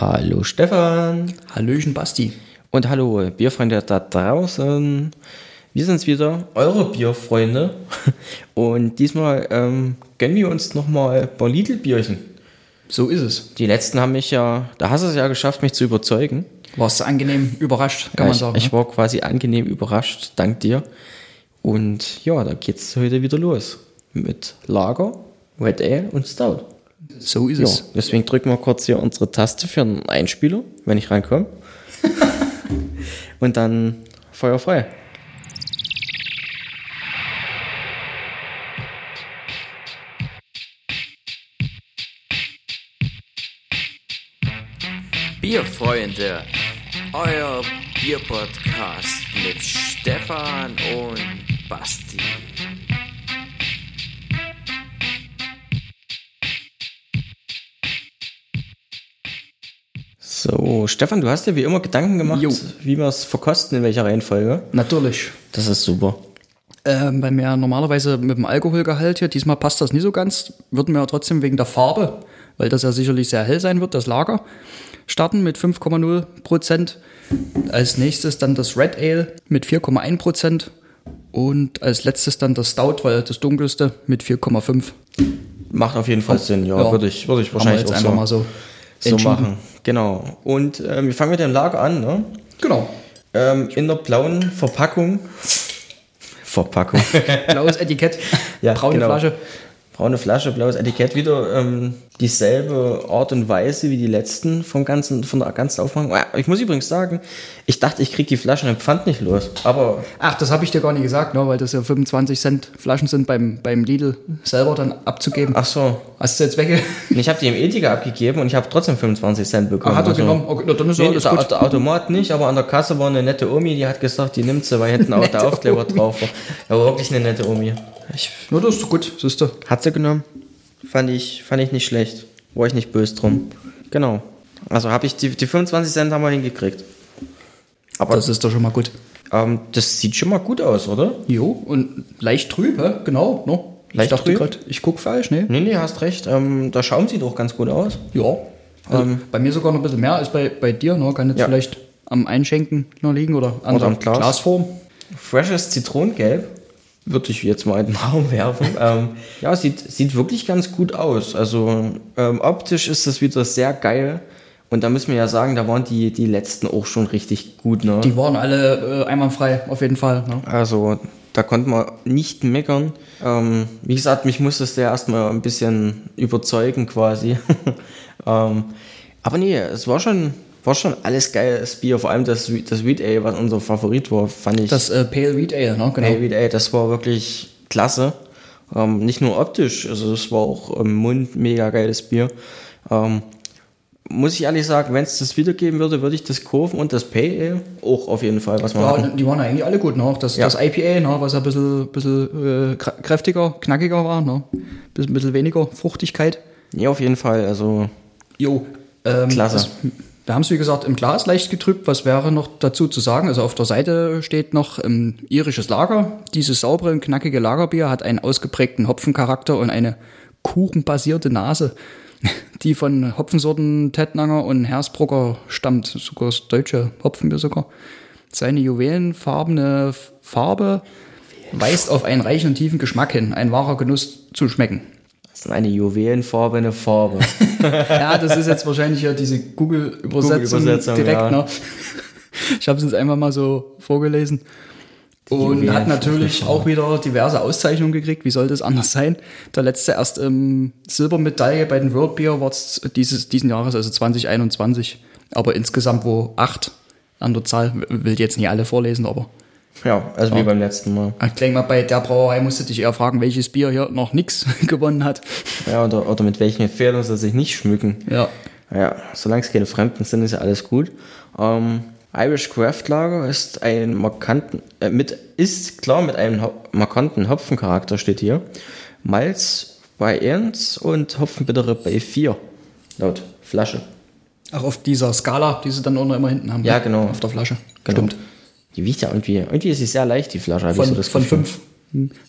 Hallo Stefan. Hallöchen Basti. Und hallo Bierfreunde da draußen. Wir sind's wieder, eure Bierfreunde. Und diesmal ähm, gönnen wir uns nochmal ein paar Lidl-Bierchen. So ist es. Die letzten haben mich ja, da hast du es ja geschafft, mich zu überzeugen. Warst du angenehm überrascht, kann ja, man ich, sagen. Ich ne? war quasi angenehm überrascht, dank dir. Und ja, da geht's heute wieder los. Mit Lager, Red Ale und Stout. So ist Ja, es. deswegen drücken wir kurz hier unsere Taste für einen Einspieler, wenn ich reinkomme. und dann Feuer frei. Bierfreunde, euer Bierpodcast mit Stefan und Basti. So, Stefan, du hast dir wie immer Gedanken gemacht, Jo. wie wir es verkosten, in welcher Reihenfolge. Natürlich. Das ist super. Ähm, weil wir normalerweise mit dem Alkoholgehalt hier, diesmal passt das nicht so ganz, würden wir ja trotzdem wegen der Farbe, weil das ja sicherlich sehr hell sein wird, das Lager, starten mit 5,0 Prozent. Als nächstes dann das Red Ale mit 4,1 Prozent. Und als letztes dann das Stout, weil das dunkelste mit 4,5. Macht auf jeden Fall Sinn, ja, Ja. würde ich, würde ich wahrscheinlich jetzt auch einfach so, mal so, so machen. Genau. Und ähm, wir fangen mit dem Lager an, ne? Genau. Ähm, in der blauen Verpackung. Verpackung. Blaues Etikett, Ja, braune genau. Flasche. Braune Flasche, blaues Etikett, wieder ähm, dieselbe Art und Weise wie die letzten vom ganzen, von der ganzen Aufmachung. Ah, Ich muss übrigens sagen, ich dachte, ich krieg die Flaschen im Pfand nicht los. Aber Ach, das habe ich dir gar nicht gesagt, ne, weil das ja 25 Cent Flaschen sind beim, beim Lidl selber dann abzugeben. ach so, Hast du jetzt wegge... ich habe die im Edeka abgegeben und ich habe trotzdem 25 Cent bekommen. Ach, hat er Also- genommen? Okay, na, dann ist Nee, alles der, gut. der Automat nicht, aber an der Kasse war eine nette Omi, die hat gesagt, die nimmt sie, weil hinten auch der Aufkleber drauf war. Ja, war wirklich eine nette Omi. Ich, Na, das ist gut, siehst du. hat sie genommen. Fand ich, fand ich nicht schlecht. War ich nicht böse drum. Genau. Also habe ich die, die 25 Cent haben wir hingekriegt. Aber Das ist doch schon mal gut. ähm, das sieht schon mal gut aus, oder? Jo, und leicht trüb, hä? genau, ne? Leicht ich dachte grad, ich guck falsch, ne? Nee, nee, hast recht. Ähm, der Schaum sieht auch ganz gut aus. Ja. Also bei mir sogar noch ein bisschen mehr als bei, bei dir, ne? Kann jetzt Ja. vielleicht am Einschenken noch liegen oder an Oder der am Glas. Glasform. Freshes Zitronengelb. Würde ich jetzt mal in den Raum werfen. ähm, ja, sieht, sieht wirklich ganz gut aus. Also ähm, optisch ist das wieder sehr geil. Und da müssen wir ja sagen, da waren die, die letzten auch schon richtig gut. Ne? Die waren alle äh, einwandfrei, auf jeden Fall. Ne? Also da konnte man nicht meckern. Ähm, wie gesagt, mich musste es ja erstmal ein bisschen überzeugen quasi. ähm, aber nee, es war schon, war schon alles geiles Bier. Vor allem das, das Wheat Ale, was unser Favorit war, fand ich. Das äh, Pale Wheat Ale, ne? Genau. Hey, Wheat Ale, das war wirklich klasse. Ähm, nicht nur optisch, also es war auch im Mund mega geiles Bier. Ähm, muss ich ehrlich sagen, wenn es das wiedergeben würde, würde ich das kaufen und das Pale Ale auch auf jeden Fall, was. Ja, die waren eigentlich alle gut, ne? Das, Ja. das IPA, ne? was ein bisschen, bisschen äh, kr- kräftiger, knackiger war, ne? Bisschen, bisschen weniger Fruchtigkeit. Ja, auf jeden Fall. Also Jo. Ähm, Klasse. Das, wir haben es, wie gesagt, im Glas leicht getrübt. Was wäre noch dazu zu sagen? Also auf der Seite steht noch ähm, irisches Lager. Dieses saubere und knackige Lagerbier hat einen ausgeprägten Hopfencharakter und eine kuchenbasierte Nase, die von Hopfensorten Tettnanger und Hersbrucker stammt. Sogar das deutsche Hopfenbier sogar. Seine juwelenfarbene Farbe weist auf einen reichen und tiefen Geschmack hin. Ein wahrer Genuss zu schmecken. Das ist eine juwelenfarbene Farbe. Ja, das ist jetzt wahrscheinlich ja diese Google-Übersetzung Google-Übersetzung, direkt. ja. Ne? Ich habe es jetzt einfach mal so vorgelesen. Und Juwelen- hat natürlich auch wieder diverse Auszeichnungen gekriegt. Wie soll das anders sein? Der letzte erst ähm, Silbermedaille bei den World Beer Awards dieses diesen Jahres, also 2021. Aber insgesamt wo acht an der Zahl. Will jetzt nicht alle vorlesen, aber ja, also wie beim letzten Mal. ich denke mal, bei der Brauerei musste dich eher fragen, welches Bier hier noch nichts gewonnen hat. Ja, oder, oder mit welchen Empfehlungen soll sich nicht schmücken. Ja. Ja, solange es keine Fremden sind, ist ja alles gut. Ähm, Irish Craft Lager ist ein markanten, äh, mit, ist klar mit einem ho markanten Hopfencharakter steht hier. Malz bei 1 und Hopfenbittere bei 4. Laut Flasche. Auch auf dieser Skala, die sie dann auch noch immer hinten haben. Ja, ne? genau. Auf der Flasche. Genau. Stimmt. Die wiegt ja irgendwie, irgendwie ist sie sehr leicht, die Flasche, ich so Von, von fünf.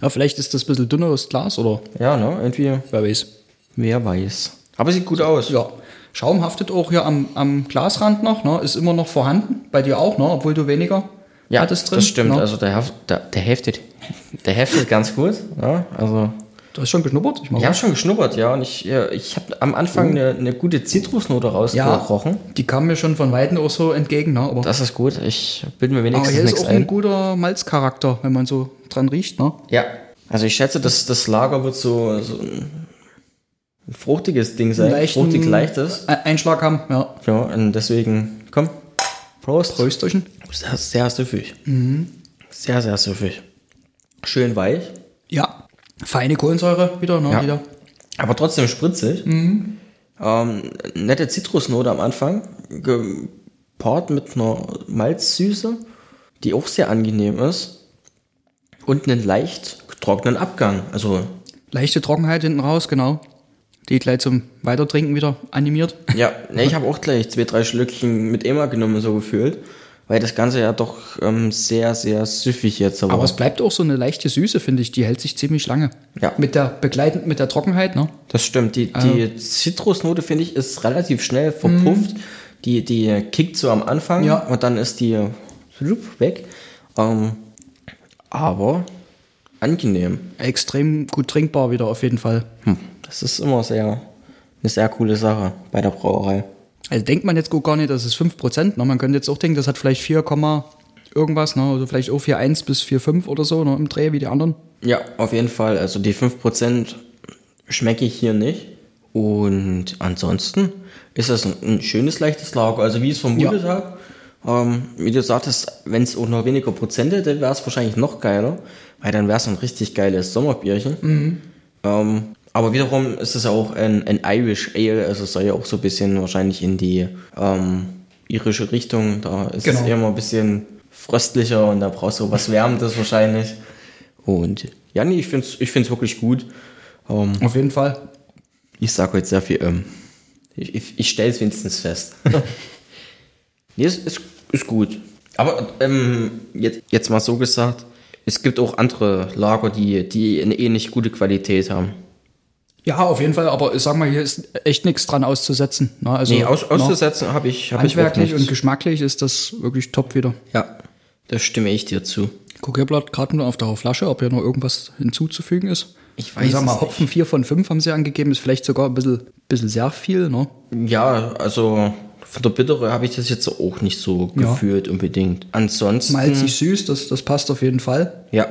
Ja, vielleicht ist das ein bisschen dünneres Glas oder Ja, ne, irgendwie, wer weiß. wer weiß. Aber sieht gut aus. Ja. Schaum haftet auch hier am, am Glasrand noch, ne? ist immer noch vorhanden. Bei dir auch, ne? obwohl du weniger Ja, hattest drin. das stimmt. Ne? Also der, der, der heftet, der heftet ganz gut. Ja, also du hast schon geschnuppert? Ich, ich habe schon geschnuppert, ja, und ich, ja, ich habe am Anfang eine, eine gute Zitrusnote ja, rausgerochen. die kam mir schon von Weitem auch so entgegen. Ne? Aber, Das ist gut. Ich bilde mir aber wenigstens hier ist auch ein ein. guter Malzcharakter, wenn man so dran riecht. Ne? Ja, also ich schätze, dass das Lager wird so, so ein, ein fruchtiges Ding sein, Leichten fruchtig leichtes. Ein- Einschlag haben, ja. Ja, und deswegen, komm, Prost. Prösterchen. Sehr, sehr süffig. Sehr, sehr süffig. Schön weich, Ja, feine Kohlensäure wieder. Ne? Ja. Wieder. aber trotzdem spritzig. Ähm, nette Zitrusnote am Anfang, gepaart mit einer Malzsüße, die auch sehr angenehm ist. Und einen leicht trockenen Abgang. Also, Leichte Trockenheit hinten raus, genau. Die gleich zum Weitertrinken wieder animiert. ja, ne, ich habe auch gleich zwei, drei Schlückchen mit Emma genommen, so gefühlt. Weil das Ganze ja doch ähm, sehr, sehr süffig jetzt war. Aber es bleibt auch so eine leichte Süße, finde ich. Die hält sich ziemlich lange. Ja. Mit der begleitend mit der Trockenheit, ne? Das stimmt. Die, die Zitrusnote, finde ich, ist relativ schnell verpufft. Die, die kickt so am Anfang Ja. und dann ist die weg. Ähm, aber angenehm. Extrem gut trinkbar wieder auf jeden Fall. Hm. Das ist immer sehr, eine sehr coole Sache bei der Brauerei. Also denkt man jetzt gar nicht, das ist 5%. Ne? Man könnte jetzt auch denken, das hat vielleicht 4, Komma irgendwas, ne? also vielleicht auch 4,1 bis 4,5 oder so ne? im Dreh wie die anderen. Ja, auf jeden Fall. Also die 5% schmecke ich hier nicht. Und ansonsten ist es ein, ein schönes, leichtes Lager. Also wie ich es vermutet Ja. habe. Ähm, wie du sagtest, wenn es auch noch weniger Prozent hätte, wäre es wahrscheinlich noch geiler. Weil dann wäre es ein richtig geiles Sommerbierchen. Ähm, aber wiederum ist es auch ein, ein Irish Ale. Also es soll ja auch so ein bisschen wahrscheinlich in die ähm, irische Richtung. Da ist Genau. es eher mal ein bisschen fröstlicher und da brauchst du was Wärmendes wahrscheinlich. Und ja, nee, ich finde es ich find's wirklich gut. Ähm, Auf jeden Fall. ich sage heute sehr viel, ähm, ich, ich, ich stelle es wenigstens fest. nee, es ist, ist gut. Aber ähm, jetzt, jetzt mal so gesagt, es gibt auch andere Lager, die, die eine ähnlich gute Qualität haben. Ja, auf jeden Fall, aber ich sag mal, hier ist echt nichts dran auszusetzen. Ne? Also, Nee, aus, ne? auszusetzen habe ich, hab ich Handwerklich und nichts. geschmacklich ist das wirklich top wieder. Ja, da stimme ich dir zu. Guck hier blatt gerade nur auf der Flasche, ob hier noch irgendwas hinzuzufügen ist. Ich weiß sag mal, Hopfen 4 von 5 haben sie angegeben, ist vielleicht sogar ein bisschen, bisschen sehr viel, ne? Ja, also von der Bittere habe ich das jetzt auch nicht so Ja. gefühlt unbedingt. Ansonsten, Malzig süß, das, das passt auf jeden Fall. ja,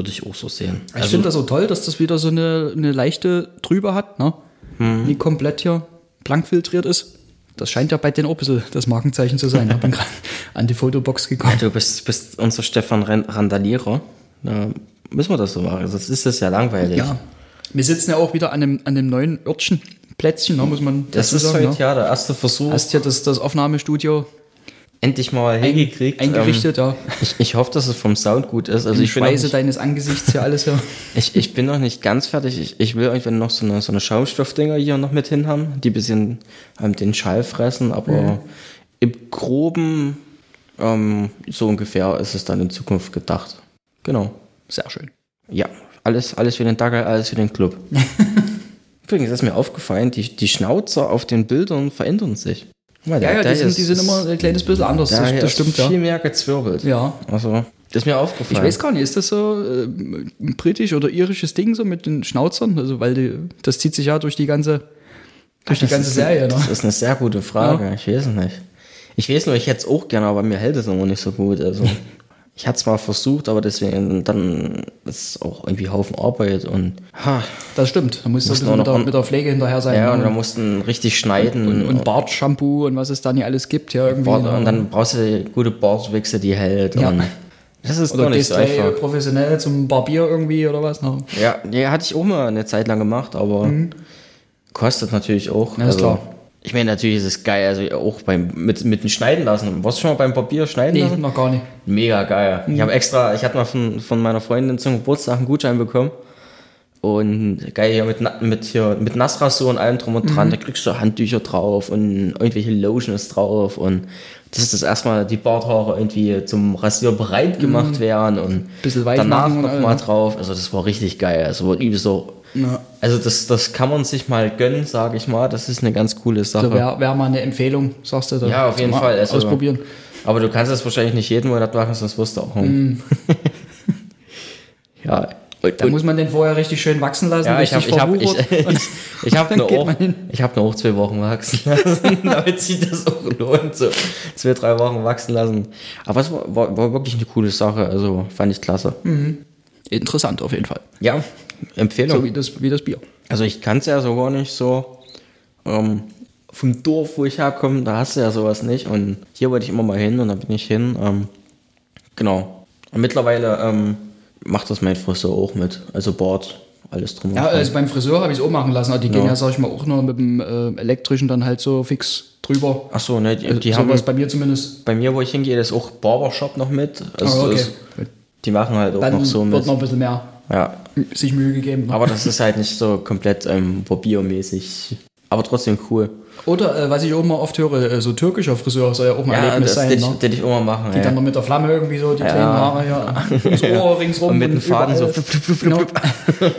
würde ich auch so sehen. Ich finde das so toll, dass das wieder so eine, eine leichte Trübe hat, ne? Mhm. Nie komplett hier blank filtriert ist. Das scheint ja bei denen auch das Markenzeichen zu sein. Ich bin gerade an die Fotobox gekommen. Du bist, bist unser Stefan Randalierer. Da müssen wir das so machen, sonst ist das ja langweilig. Ja. Wir sitzen ja auch wieder an dem, an dem neuen Örtchen, Plätzchen, ne, muss man Das ist sagen. heute ne? ja der erste Versuch, Hast hier das, das Aufnahmestudio endlich mal hingekriegt. eingerichtet, ja. Ähm, ich, ich hoffe, dass es vom Sound gut ist. Also ich Schweiße nicht, deines Angesichts hier alles, ja. ich, ich bin noch nicht ganz fertig. Ich, ich will irgendwann noch so eine, so eine Schaumstoffdinger hier noch mit hin haben, die ein bisschen ähm, den Schall fressen, aber im Groben ähm, so ungefähr ist es dann in Zukunft gedacht. Genau. Sehr schön. Ja, alles, alles für den Dackel, alles für den Club. Übrigens ist mir aufgefallen, die, die Schnauzer auf den Bildern verändern sich. Mal, Ja, ja, die sind, die sind immer ein kleines bisschen anders. der Das, das stimmt, ja. viel mehr gezwirbelt. Ja. Also, das ist mir Ich aufgefallen. weiß gar nicht, ist das so äh, ein britisch oder irisches Ding so mit den Schnauzern? Also, weil die, das zieht sich ja durch die ganze, durch die Das ganze Serie, ne? Das ist eine sehr gute Frage. Ich weiß es nicht. Ich weiß nur, ich hätte es auch gerne, aber mir hält es immer nicht so gut. Also, ich hatte es mal versucht, aber deswegen, dann ist es auch irgendwie Haufen Arbeit und, ha, Das stimmt. Da muss du auch mit noch der, mit der Pflege hinterher sein. ja, und ne? da mussten richtig schneiden und, und Bartshampoo und was es da nicht alles gibt. Ja, irgendwie, Bart, ne? und dann brauchst du gute Bartwichse, die hält. Ja. Und das ist oder doch nicht so einfach. professionell zum Barbier irgendwie oder was? Ne? Ja, nee, hatte ich auch mal eine Zeit lang gemacht, aber kostet natürlich auch. Mhm. Ja, ist klar. Ich meine, natürlich ist es geil, also auch beim mit, mit dem Schneiden lassen. Warst du schon mal beim Barbier schneiden Nee, lassen? noch gar nicht. Mega geil. Mhm. Ich habe extra, ich hatte mal von, von meiner Freundin zum Geburtstag einen Gutschein bekommen. Und geil hier mit, mit, hier, mit Nassrasur und allem drum und Mhm. dran. Da kriegst du Handtücher drauf und irgendwelche Lotions drauf. Und das ist das erstmal die Barthaare irgendwie zum Rasier bereit gemacht werden und Mhm. Danach machen und noch all, mal ne? drauf. Also das war richtig geil. Also war übel so Ja. Also das, das kann man sich mal gönnen, sage ich mal. Das ist eine ganz coole Sache. Also wäre wär mal eine Empfehlung, sagst du da. Ja, auf jeden Fall. Also- ausprobieren. Aber du kannst das wahrscheinlich nicht jeden Monat machen, sonst wirst du auch hungrig. ja. Und, Da muss man den vorher richtig schön wachsen lassen, ja, ich habe ich hab, ich, ich, ich hab nur, auch, ich hab nur auch zwei Wochen wachsen lassen, damit sich das auch lohnt. So zwei, drei Wochen wachsen lassen. Aber es war, war, war wirklich eine coole Sache. Also fand ich klasse. Interessant auf jeden Fall. Ja, Empfehlung. So wie das, wie das Bier. Also ich kann es ja so gar nicht so. Ähm, vom Dorf, wo ich herkomme, da hast du ja sowas nicht. Und hier wollte ich immer mal hin und da bin ich hin. Ähm, genau. Und mittlerweile ähm, macht das mein Friseur auch mit. Also Bord, alles drum. Ja, also beim Friseur habe ich es auch machen lassen. aber Die gehen Ja. ja, sag ich mal, auch nur mit dem äh, elektrischen dann halt so fix drüber. Ach so, ne, die, Also die haben sowas bei mir zumindest. bei mir, wo ich hingehe, ist auch Barbershop noch mit. Also Ah, okay. ist, die machen halt auch Dann noch so wird mit. noch ein bisschen mehr Ja, sich Mühe gegeben. aber das ist halt nicht so komplett ähm, Barbiermäßig. Aber trotzdem cool. Oder äh, was ich auch mal oft höre, äh, so türkischer Friseur soll ja auch mal Ja, Erlebnis das sein. hätte Ne? ich, das ich immer machen. Die ja. dann noch mit der Flamme irgendwie so die kleinen Haare hier ins Ohr ringsrum. Und mit dem Faden so überall. flup, flup, flup, flup, Genau.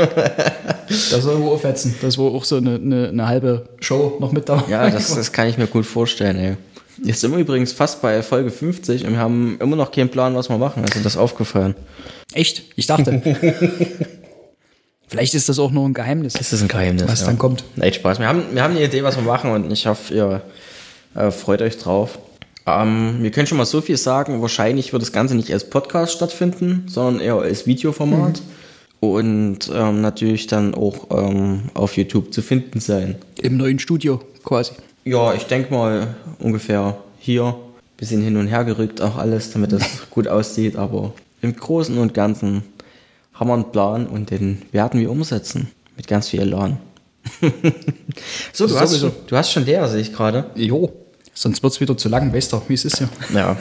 Das soll wohl auffetzen. Das war auch so eine, eine, eine halbe Show noch mit da. Ja, das, das kann ich mir gut vorstellen, ey. Jetzt sind wir übrigens fast bei Folge 50 und wir haben immer noch keinen Plan, was wir machen. Also das aufgefallen. Echt? Ich dachte. Vielleicht ist das auch nur ein Geheimnis. Das ist ein Geheimnis. Was ja. dann kommt. Echt Spaß. Wir haben, wir haben eine Idee, was wir machen und ich hoffe, ihr äh, freut euch drauf. Ähm, wir können schon mal so viel sagen. Wahrscheinlich wird das Ganze nicht als Podcast stattfinden, sondern eher als Videoformat. Und ähm, natürlich dann auch ähm, auf YouTube zu finden sein. Im neuen Studio quasi. Ja, ich denke mal ungefähr hier. Bisschen hin und her gerückt auch alles, damit das gut aussieht. Aber im Großen und Ganzen haben wir einen Plan und den werden wir umsetzen. Mit ganz viel Elan. so, du hast, schon, du hast schon der, sehe ich gerade. Jo. Sonst wird es wieder zu lang, weißt du, wie es ist ja. Ja.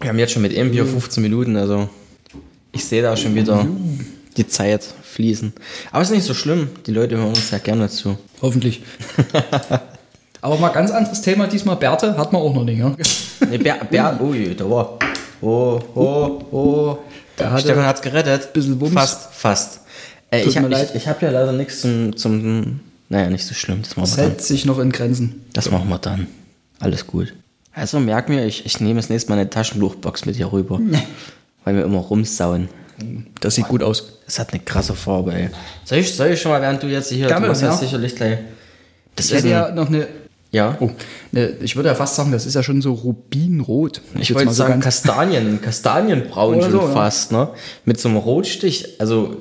Wir haben jetzt schon mit einem Bier 15 Minuten, also ich sehe da schon wieder die Zeit fließen. Aber ist nicht so schlimm. Die Leute hören uns ja gerne zu. Hoffentlich. Aber mal ganz anderes Thema diesmal. Bärte hat man auch noch nicht, ne? Nee, Bär, Bär, ui, da war. Oh, oh, oh. Da hat Stefan hat's gerettet. bisschen Wumms. Fast, fast. Äh, Tut ich habe mir ich, leid. ich hab ja leider nichts zum, zum. Naja, nicht so schlimm. Das machen Es wir dann. hält sich noch in Grenzen. Das machen wir dann. Alles gut. Also merk mir, ich, ich nehme das nächste Mal eine Taschentuchbox mit hier rüber. Weil wir immer rumsauen. Das sieht gut aus. Das hat eine krasse Farbe, ey. Soll ich, soll ich schon mal, während du jetzt hier. Gerne, du ja. sicherlich gleich. Das Ich ist hätte ja noch eine. Ja. Oh, ne, ich würde ja fast sagen, das ist ja schon so rubinrot. Ich wollte mal so sagen Kastanien, Kastanienbraun schon so, ja. fast, ne? Mit so einem Rotstich, also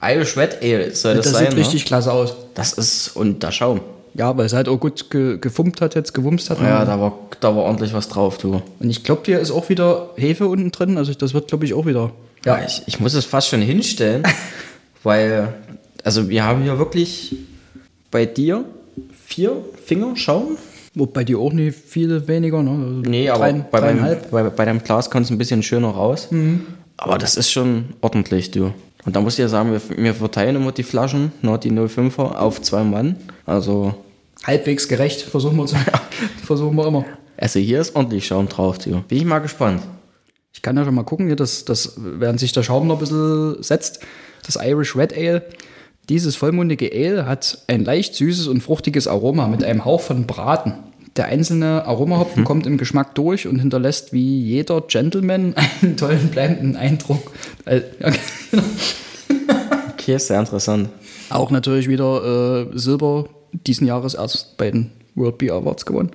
Irish Red Ale soll das, das sein, sieht richtig klasse aus. Ne? Das ist, und der Schaum. Ja, weil es halt auch gut ge gefummt hat, jetzt gewumst hat. Ja, da war, da war ordentlich was drauf, du. Und ich glaube, hier ist auch wieder Hefe unten drin. Also das wird, glaube ich, auch wieder. Ja, ich, ich muss es fast schon hinstellen, weil, also wir haben hier wirklich bei dir vier Finger Schaum. Wo bei dir auch nicht viel weniger, ne? Also Nee, aber drei, bei, meinem, bei, bei deinem Glas kommt es ein bisschen schöner raus. Aber das ist schon ordentlich, du. Und da muss ich ja sagen, wir, wir verteilen immer die Flaschen, ne, die 05er, auf zwei Mann. Also, Halbwegs gerecht, versuchen wir, zu, versuchen wir immer. also hier ist ordentlich Schaum drauf, du. Bin ich mal gespannt. Ich kann ja schon mal gucken, hier, dass, dass, während sich der Schaum noch ein bisschen setzt, das Irish Red Ale, dieses vollmundige Ale hat ein leicht süßes und fruchtiges Aroma mit einem Hauch von Braten. Der einzelne Aromahopfen kommt im Geschmack durch und hinterlässt wie jeder Gentleman einen tollen bleibenden Eindruck. Äh, okay. Ist sehr interessant. Auch natürlich wieder äh, Silber diesen Jahres erst bei den World Beer Awards gewonnen.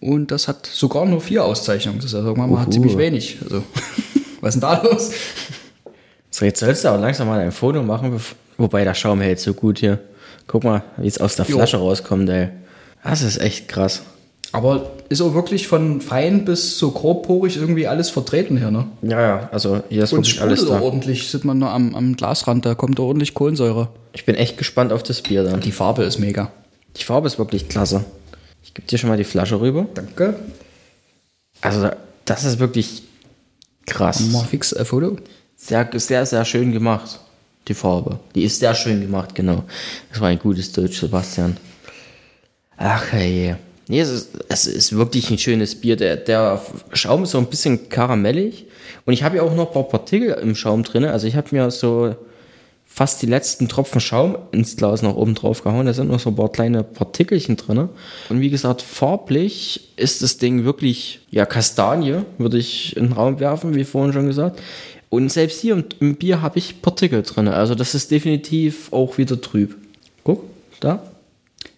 Und das hat sogar nur vier Auszeichnungen. Das ist ja wir mal ziemlich wenig. Also, was ist denn da los? So, jetzt sollst du aber langsam mal ein Foto machen, wobei der Schaum hält so gut hier. Guck mal, wie es aus der Jo. Flasche rauskommt, ey. Das ist echt krass. Aber ist auch wirklich von fein bis so grobporig irgendwie alles vertreten hier, ne? Ja, ja, also hier ist Und wirklich alles da. ordentlich, sieht man nur am, am Glasrand, da kommt da ordentlich Kohlensäure. Ich bin echt gespannt auf das Bier dann. Die Farbe ist mega. Die Farbe ist wirklich klasse. Ich gebe dir schon mal die Flasche rüber. Danke. Also, das ist wirklich krass. Mal fix ein Foto. Sehr, sehr, sehr schön gemacht. Die Farbe. Die ist sehr schön gemacht, genau. Das war ein gutes Deutsch, Sebastian. Ach, hey. Nee, es ist, es ist wirklich ein schönes Bier. Der, der Schaum ist so ein bisschen karamellig. Und ich habe ja auch noch ein paar Partikel im Schaum drin. Also ich habe mir so fast die letzten Tropfen Schaum ins Glas noch oben drauf gehauen. Da sind noch so ein paar kleine Partikelchen drin. Und wie gesagt, farblich ist das Ding wirklich, ja, Kastanie, würde ich in den Raum werfen, wie vorhin schon gesagt. Und selbst hier im, im Bier habe ich Partikel drin. Also das ist definitiv auch wieder trüb. Guck, da.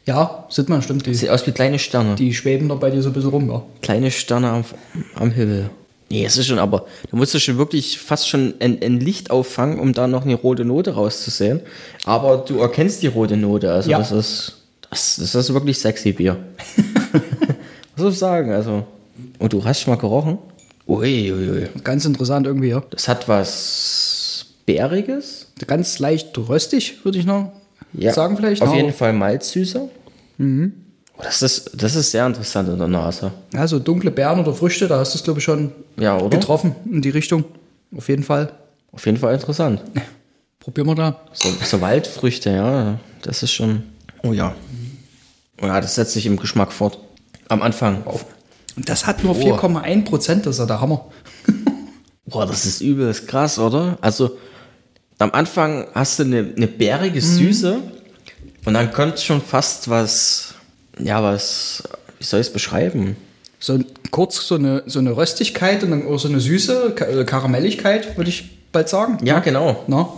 Ja, sieht man, stimmt. Die, Sieht aus wie kleine Sterne. die schweben da bei dir so ein bisschen rum, ja. kleine Sterne am, am Himmel. Nee, es ist schon, aber da musst du schon wirklich fast schon ein, ein Licht auffangen, um da noch eine rote Note rauszusehen. Aber du erkennst die rote Note, also Ja. das ist, das, das ist wirklich sexy Bier. Was soll ich sagen, also. Und du hast schon mal gerochen? Ui, ui, ui. Ganz interessant irgendwie, ja. Das hat was Bäriges. Ganz leicht röstig, würde ich noch sagen vielleicht. Auf jeden Fall malzsüßer. Mhm. Das ist, das ist sehr interessant in der Nase. Ja, so dunkle Beeren oder Früchte, da hast du es, glaube ich, schon Ja, getroffen in die Richtung. Auf jeden Fall. Auf jeden Fall interessant. Probieren wir da. So, so Waldfrüchte, ja, das ist schon. Oh ja. Oh ja, das setzt sich im Geschmack fort. Am Anfang. Das hat nur Oh. 4,1 Prozent, das ist ja der Hammer. Boah, das ist übelst krass, oder? Also, am Anfang hast du eine, eine bärige Süße und dann kommt schon fast was, ja, was, wie soll ich es beschreiben? So kurz so eine, so eine Röstigkeit und dann auch so eine Süße, äh, Karamelligkeit, würde ich bald sagen. Ja, genau. Na?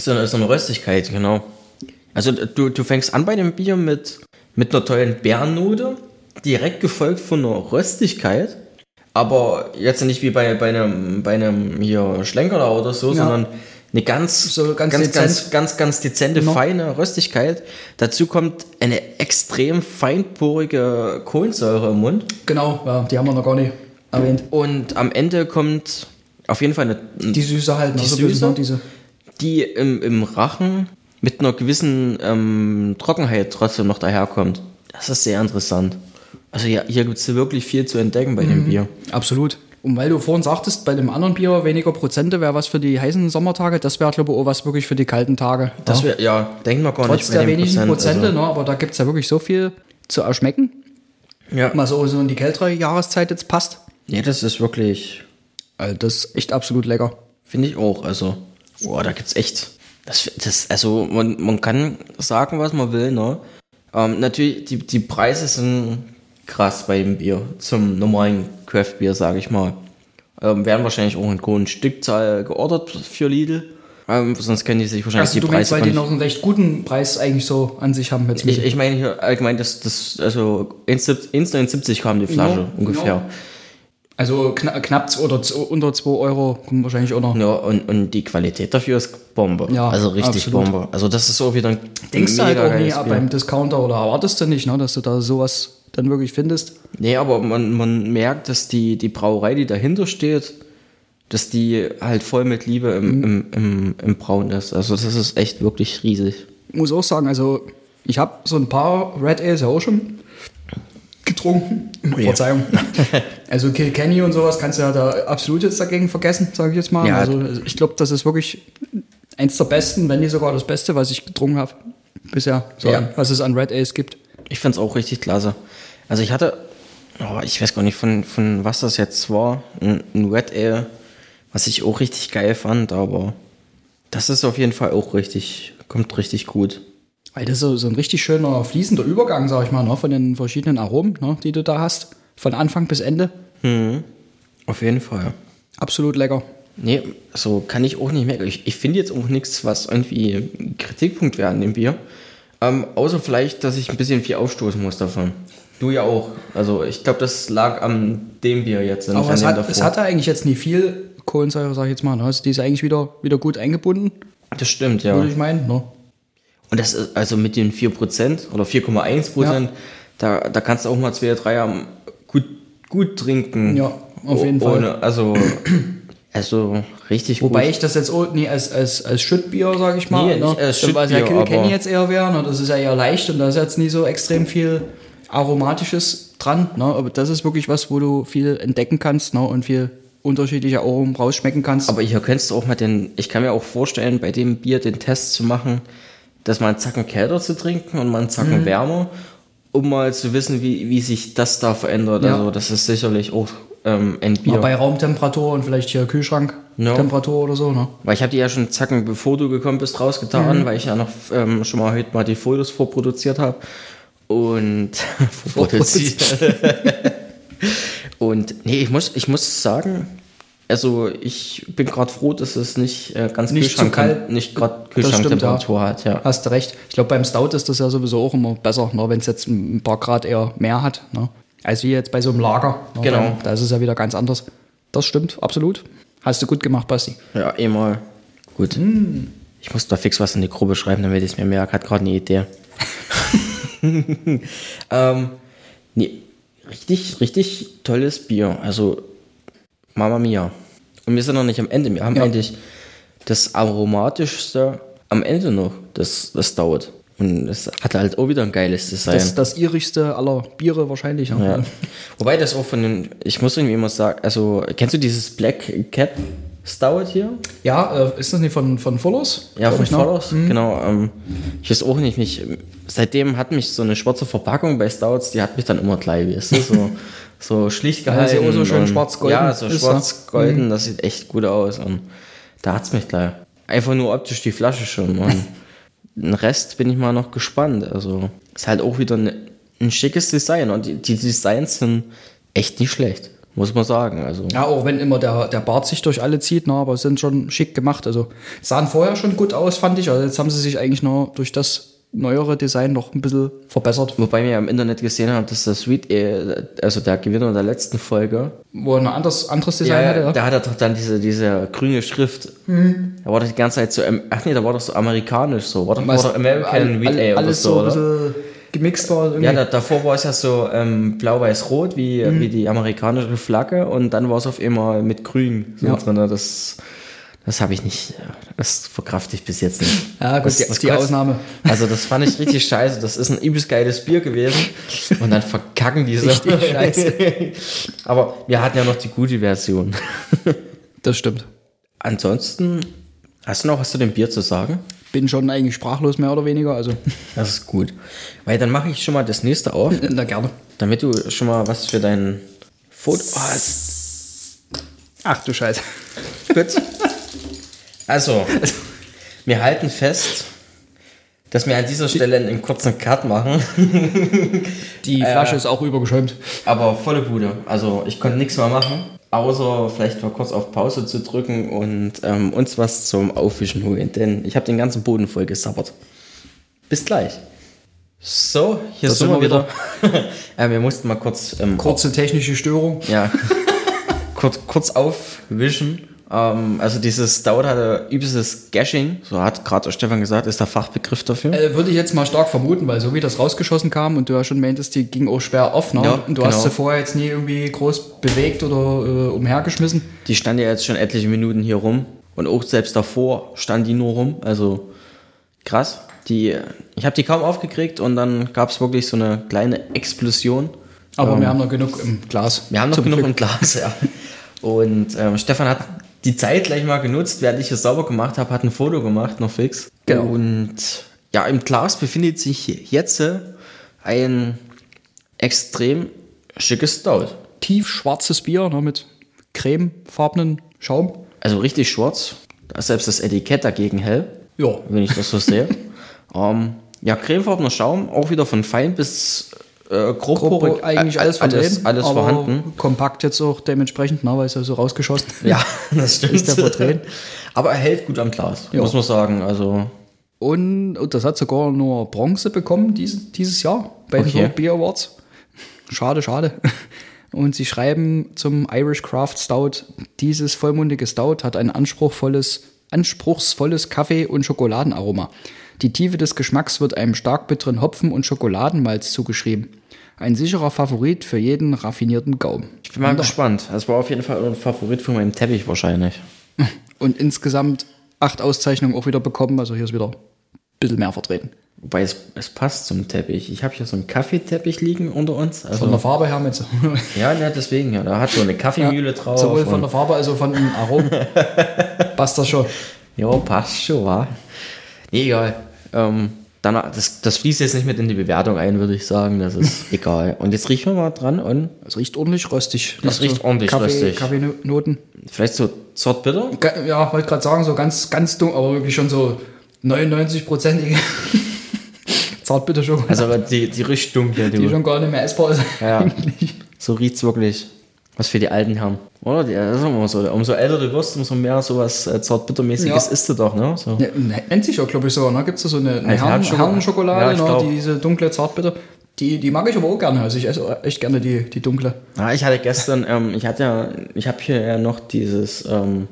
So eine, so eine Röstigkeit, genau. Also, du, du fängst an bei dem Bier mit, mit einer tollen Bärennote, direkt gefolgt von einer Röstigkeit. Aber jetzt nicht wie bei, bei einem, bei einem hier Schlenkerler oder so, Ja. sondern eine ganz, So ganz ganz, dezent. ganz, ganz, ganz dezente, Genau. feine Röstigkeit. Dazu kommt eine extrem feinporige Kohlensäure im Mund. Genau, ja, die haben wir noch gar nicht erwähnt. Und am Ende kommt auf jeden Fall eine, Die Süße halt, Die also Süße? ne, diese. die im, im Rachen mit einer gewissen ähm, Trockenheit trotzdem noch daherkommt. Das ist sehr interessant. Also ja, hier gibt es wirklich viel zu entdecken bei Mhm. dem Bier. Absolut. Und weil du vorhin sagtest, bei dem anderen Bier weniger Prozente wäre was für die heißen Sommertage, das wäre, glaube ich, auch was wirklich für die kalten Tage. Das wär, ja, denken wir gar Trotz nicht bei der wenigen Prozent, Prozente, also, ne, aber da gibt es ja wirklich so viel zu erschmecken. ja. Mal so, so in die kältere Jahreszeit jetzt passt. Nee, das ist wirklich, Also das ist echt absolut lecker. finde ich auch. Also, boah, da gibt's echt. Das, das, also man, man kann sagen, was man will, ne? Ähm, natürlich, die, die Preise sind krass bei dem Bier zum normalen Craft-Bier, sage ich mal. Ähm, werden wahrscheinlich auch in hohen Stückzahl geordert für Lidl. Ähm, sonst können die sich wahrscheinlich Also die du meinst, Preise weil gar die noch einen recht guten Preis eigentlich so an sich haben jetzt. Ich, ich meine allgemein, das, das also 1,79 kam die Flasche Ja, ungefähr. ja. Also kna knapp oder unter 2 Euro kommen wahrscheinlich auch noch. Ja, und, und die Qualität dafür ist Bombe. Ja, also richtig absolut. Bombe. Also das ist so wieder ein Denkst du halt auch nie ab beim Discounter oder erwartest du nicht, ne, dass du da sowas dann wirklich findest? Nee, aber man, man merkt, dass die, die Brauerei, die dahinter steht, dass die halt voll mit Liebe im, im, im, im Brauen ist. Also das ist echt wirklich riesig. muss auch sagen, also ich habe so ein paar Red Ales ja auch schon getrunken. Verzeihung. also Kilkenny und sowas kannst du ja da absolut jetzt dagegen vergessen, sage ich jetzt mal. Ja. Also ich glaube, das ist wirklich eins der besten, wenn nicht sogar das Beste, was ich getrunken habe bisher, so Ja. was es an Red Ales gibt. Ich find's auch richtig klasse. Also ich hatte, oh, ich weiß gar nicht von, von was das jetzt war, ein, ein Red Ale, was ich auch richtig geil fand, aber das ist auf jeden Fall auch richtig, kommt richtig gut. Weil das ist so, so ein richtig schöner fließender Übergang, sag ich mal, ne, von den verschiedenen Aromen, ne, die du da hast. Von Anfang bis Ende. Auf jeden Fall. Absolut lecker. Nee, so kann ich auch nicht mehr. Ich, ich finde jetzt auch nichts, was irgendwie ein Kritikpunkt wäre an dem Bier. Ähm, außer vielleicht, dass ich ein bisschen viel aufstoßen muss davon. Du ja auch. Also ich glaube, das lag an dem Bier jetzt. nicht Aber es, hat, davor. es hatte eigentlich jetzt nie viel Kohlensäure, sag ich jetzt mal. Ne? Die ist eigentlich wieder, wieder gut eingebunden, das stimmt, ja. würde ich meinen. Ne? Und das ist also mit den 4% oder 4,1%, Ja. da, da kannst du auch mal zwei, drei am gut, gut trinken. Ja, auf jeden Oh- Fall. ohne, Also, also richtig Wobei gut. ich das jetzt auch nie als, als, als Schüttbier, sag ich mal. Nee, ne? nicht als Was ja Kilkenny jetzt eher wäre. Ne? Das ist ja eher leicht und da ist jetzt nie so extrem viel Aromatisches dran. Ne? Aber das ist wirklich was, wo du viel entdecken kannst ne? und viel unterschiedliche Aromen rausschmecken kannst. Aber hier könntest du auch mal den, ich kann mir auch vorstellen, bei dem Bier den Test zu machen, dass mal einen Zacken kälter zu trinken und mal einen Mhm. Zacken wärmer, um mal zu wissen, wie, wie sich das da verändert. Ja. Also das ist sicherlich auch ähm, Bier. Mal bei Raumtemperatur und vielleicht hier Kühlschrank Ja. Temperatur oder so. Ne? Weil ich habe die ja schon zacken, bevor du gekommen bist, rausgetan, Mhm. weil ich ja noch ähm, schon mal heute mal die Fotos vorproduziert habe. Und vorproduziert. Und nee, ich muss, ich muss sagen, also ich bin gerade froh, dass es nicht äh, ganz Nicht Kühlschrank- kalt. nicht gerade Kühlschranktemperatur hat, ja. Hast du recht. Ich glaube, beim Stout ist das ja sowieso auch immer besser, ne, wenn es jetzt ein paar Grad eher mehr hat. Ne? Als wie jetzt bei so einem Lager. Genau. Da, da ist es ja wieder ganz anders. Das stimmt, absolut. Hast du gut gemacht, Basti. Ja, eh mal. Gut. Hm. Ich muss da fix was in die Gruppe schreiben, damit ich es mir merke. Hat gerade eine Idee. ähm, nee, richtig, richtig tolles Bier. Also, Mama Mia. Und wir sind noch nicht am Ende. Wir haben Ja. eigentlich das aromatischste am Ende noch. Das, das dauert. Und es hat halt auch wieder ein geiles Design. Das ist das irischste aller Biere wahrscheinlich. Ja. Wobei das auch von den, ich muss irgendwie immer sagen, also kennst du dieses Black Cap Stout hier? Ja, äh, ist das nicht von, von Fullers? Ja, von ne? Followers, genau. Ähm, ich weiß auch nicht, mich, seitdem hat mich so eine schwarze Verpackung bei Stouts, die hat mich dann immer gleich, weißt du, so, so schlicht Ja, gehalten. ist ja auch so schön schwarz-golden Ja, so schwarz-golden, das sieht echt gut aus und da hat's mich gleich. Einfach nur optisch die Flasche schon und den Rest bin ich mal noch gespannt, also ist halt auch wieder ein, ein schickes Design und die, die Designs sind echt nicht schlecht, muss man sagen, also. Ja, auch wenn immer der, der Bart sich durch alle zieht, ne, aber sind schon schick gemacht. Also sahen vorher schon gut aus, fand ich. Also jetzt haben sie sich eigentlich nur durch das neuere Design noch ein bisschen verbessert. Wobei wir ja im Internet gesehen haben, dass das Sweet, äh, also der Gewinner der letzten Folge, Wo er ein anderes, anderes Design hatte. Ja. da hat er doch dann diese, diese grüne Schrift. Da war doch die ganze Zeit so, ach nee, da war doch so amerikanisch so, war doch, war doch American Wheat Ale oder so, so ein oder? bisschen gemixt war. irgendwie. Ja, da, davor war es ja so ähm, blau-weiß-rot wie, wie die amerikanische Flagge und dann war es auf einmal mit grün so Ja. drin. Das, das habe ich nicht, das verkrafte ich bis jetzt nicht. Ja, gut, das, die- das die Ausnahme. Also das fand ich richtig scheiße. Das ist ein übelst geiles Bier gewesen und dann verkacken die so. Richtig scheiße. Aber wir hatten ja noch die gute Version. Das stimmt. Ansonsten, hast du noch was zu dem Bier zu sagen? Bin schon eigentlich sprachlos, mehr oder weniger. Also, Das ist gut. Weil dann mache ich schon mal das nächste auf, na gerne. damit du schon mal was für dein Foto hast. Ach du Scheiße. Gut. Also, wir halten fest, dass wir an dieser Stelle einen kurzen Cut machen. Die Flasche ist auch übergeschäumt. Aber volle Bude. Also ich konnte nichts mehr machen, außer vielleicht mal kurz auf Pause zu drücken und ähm, uns was zum Aufwischen holen. Denn ich habe den ganzen Boden voll gesabbert. Bis gleich. So, hier sind wir sind wir wieder. äh, wir mussten mal kurz, ähm, Kurze technische Störung. ja, kurz, kurz aufwischen. Ähm, also dieses Stout hatte übelstes Gashing, so hat gerade Stefan gesagt, ist der Fachbegriff dafür. Äh, würde ich jetzt mal stark vermuten, weil so wie das rausgeschossen kam und du ja schon meintest, die ging auch schwer ne? Ja, und du genau. hast sie vorher jetzt nie irgendwie groß bewegt oder äh, umhergeschmissen. Die stand ja jetzt schon etliche Minuten hier rum. Und auch selbst davor stand die nur rum. Also krass. Die, ich habe die kaum aufgekriegt und dann gab es wirklich so eine kleine Explosion. Aber Ähm, wir haben noch genug im Glas. wir haben noch genug Glück. im Glas, ja. Und ähm, Stefan hat die Zeit gleich mal genutzt, während ich es sauber gemacht habe, hat ein Foto gemacht, noch fix. Genau. Und ja, im Glas befindet sich jetzt ein extrem schickes Stout. Tiefschwarzes Bier ne, mit cremefarbenen Schaum. Also richtig schwarz. Da ist selbst das Etikett dagegen hell. Ja. wenn ich das so sehe. ähm, ja, cremefarbener Schaum, auch wieder von fein bis äh, grobporig. Grob eigentlich Ä- alles alles, vertreten. alles aber vorhanden. Kompakt jetzt auch dementsprechend, ne, weil es ja so rausgeschossen. Ja, das stimmt. Ist der verdreht? Aber er hält gut am Glas, Ja. muss man sagen. Also, Und, und das hat sogar nur Bronze bekommen dieses, dieses Jahr bei den Okay. Beer Awards. Schade, schade. Und sie schreiben zum Irish Craft Stout, dieses vollmundige Stout hat ein anspruchsvolles, anspruchsvolles Kaffee- und Schokoladenaroma. Die Tiefe des Geschmacks wird einem stark bitteren Hopfen- und Schokoladenmalz zugeschrieben. Ein sicherer Favorit für jeden raffinierten Gaumen. ich bin mal gespannt. Das war auf jeden Fall ein Favorit von meinem Teppich wahrscheinlich. Und insgesamt acht Auszeichnungen auch wieder bekommen, also hier ist wieder ein bisschen mehr vertreten. Wobei es, es passt zum Teppich. Ich habe hier so einen Kaffeeteppich liegen unter uns. Also, Von der Farbe her mit. ja, ne, deswegen. Ja, da hat so eine Kaffeemühle drauf. Sowohl von und- der Farbe als auch von den Aromen. Passt das schon. Ja, passt schon, wa? Nee, egal. Ähm, danach, das, das fließt jetzt nicht mit in die Bewertung ein, würde ich sagen. Das ist egal. Und jetzt riechen wir mal dran und Es riecht ordentlich röstig. Das riecht ordentlich Kaffee, röstig. Kaffeenoten. vielleicht so zartbitter. Ga- Ja, wollte gerade sagen, so ganz, ganz dumm, aber wirklich schon so 99-prozentige Zartbitterschokolade, Also aber die, die riecht dunkle, die du. schon gar nicht mehr essbar ist. Ja. So riecht's wirklich. Was für die alten Herren. Oder? Die, das ist immer so. Umso älter du wirst, umso mehr sowas äh, zartbittermäßiges Ja. isst du doch, ne? So. Ja, nennt sich auch, glaube ich, sogar. Ne? Gibt es da so eine, eine Herren, Herrenschokolade? Ja, ne? diese dunkle Zartbitter. Die, die mag ich aber auch gerne. Also ich esse echt gerne die, die dunkle. Ja, ich hatte gestern, ähm, ich hatte ja, ich habe hier ja noch dieses ähm,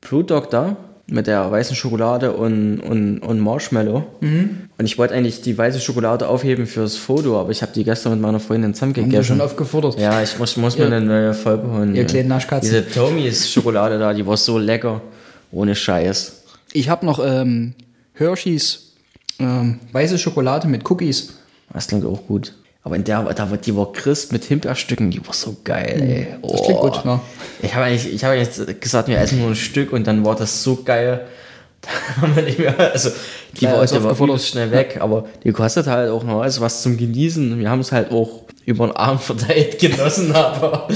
Blue Dog da mit der weißen Schokolade und, und, und Marshmallow. Mhm. Und ich wollte eigentlich die weiße Schokolade aufheben fürs Foto, aber ich habe die gestern mit meiner Freundin zusammen Haben wir schon gegessen. aufgefordert. Ja, ich muss, muss mir eine neue Folge holen. ihr kleinen Naschkatzen. Diese Tommys Schokolade da, die war so lecker. Ohne Scheiß. Ich habe noch ähm, Hershey's ähm, weiße Schokolade mit Cookies. Das klingt auch gut. Aber in der, da war, die war crisp mit Himbeerstücken, die war so geil, ey. Mhm. Das klingt Oh. gut, ne? Ich habe ich habe eigentlich gesagt, wir essen nur ein Stück und dann war das so geil. Da haben wir nicht mehr, also die Ja, war, ist die war schnell weg, aber die kostet halt auch noch also was zum Genießen. Wir haben es halt auch über den Arm verteilt genossen, aber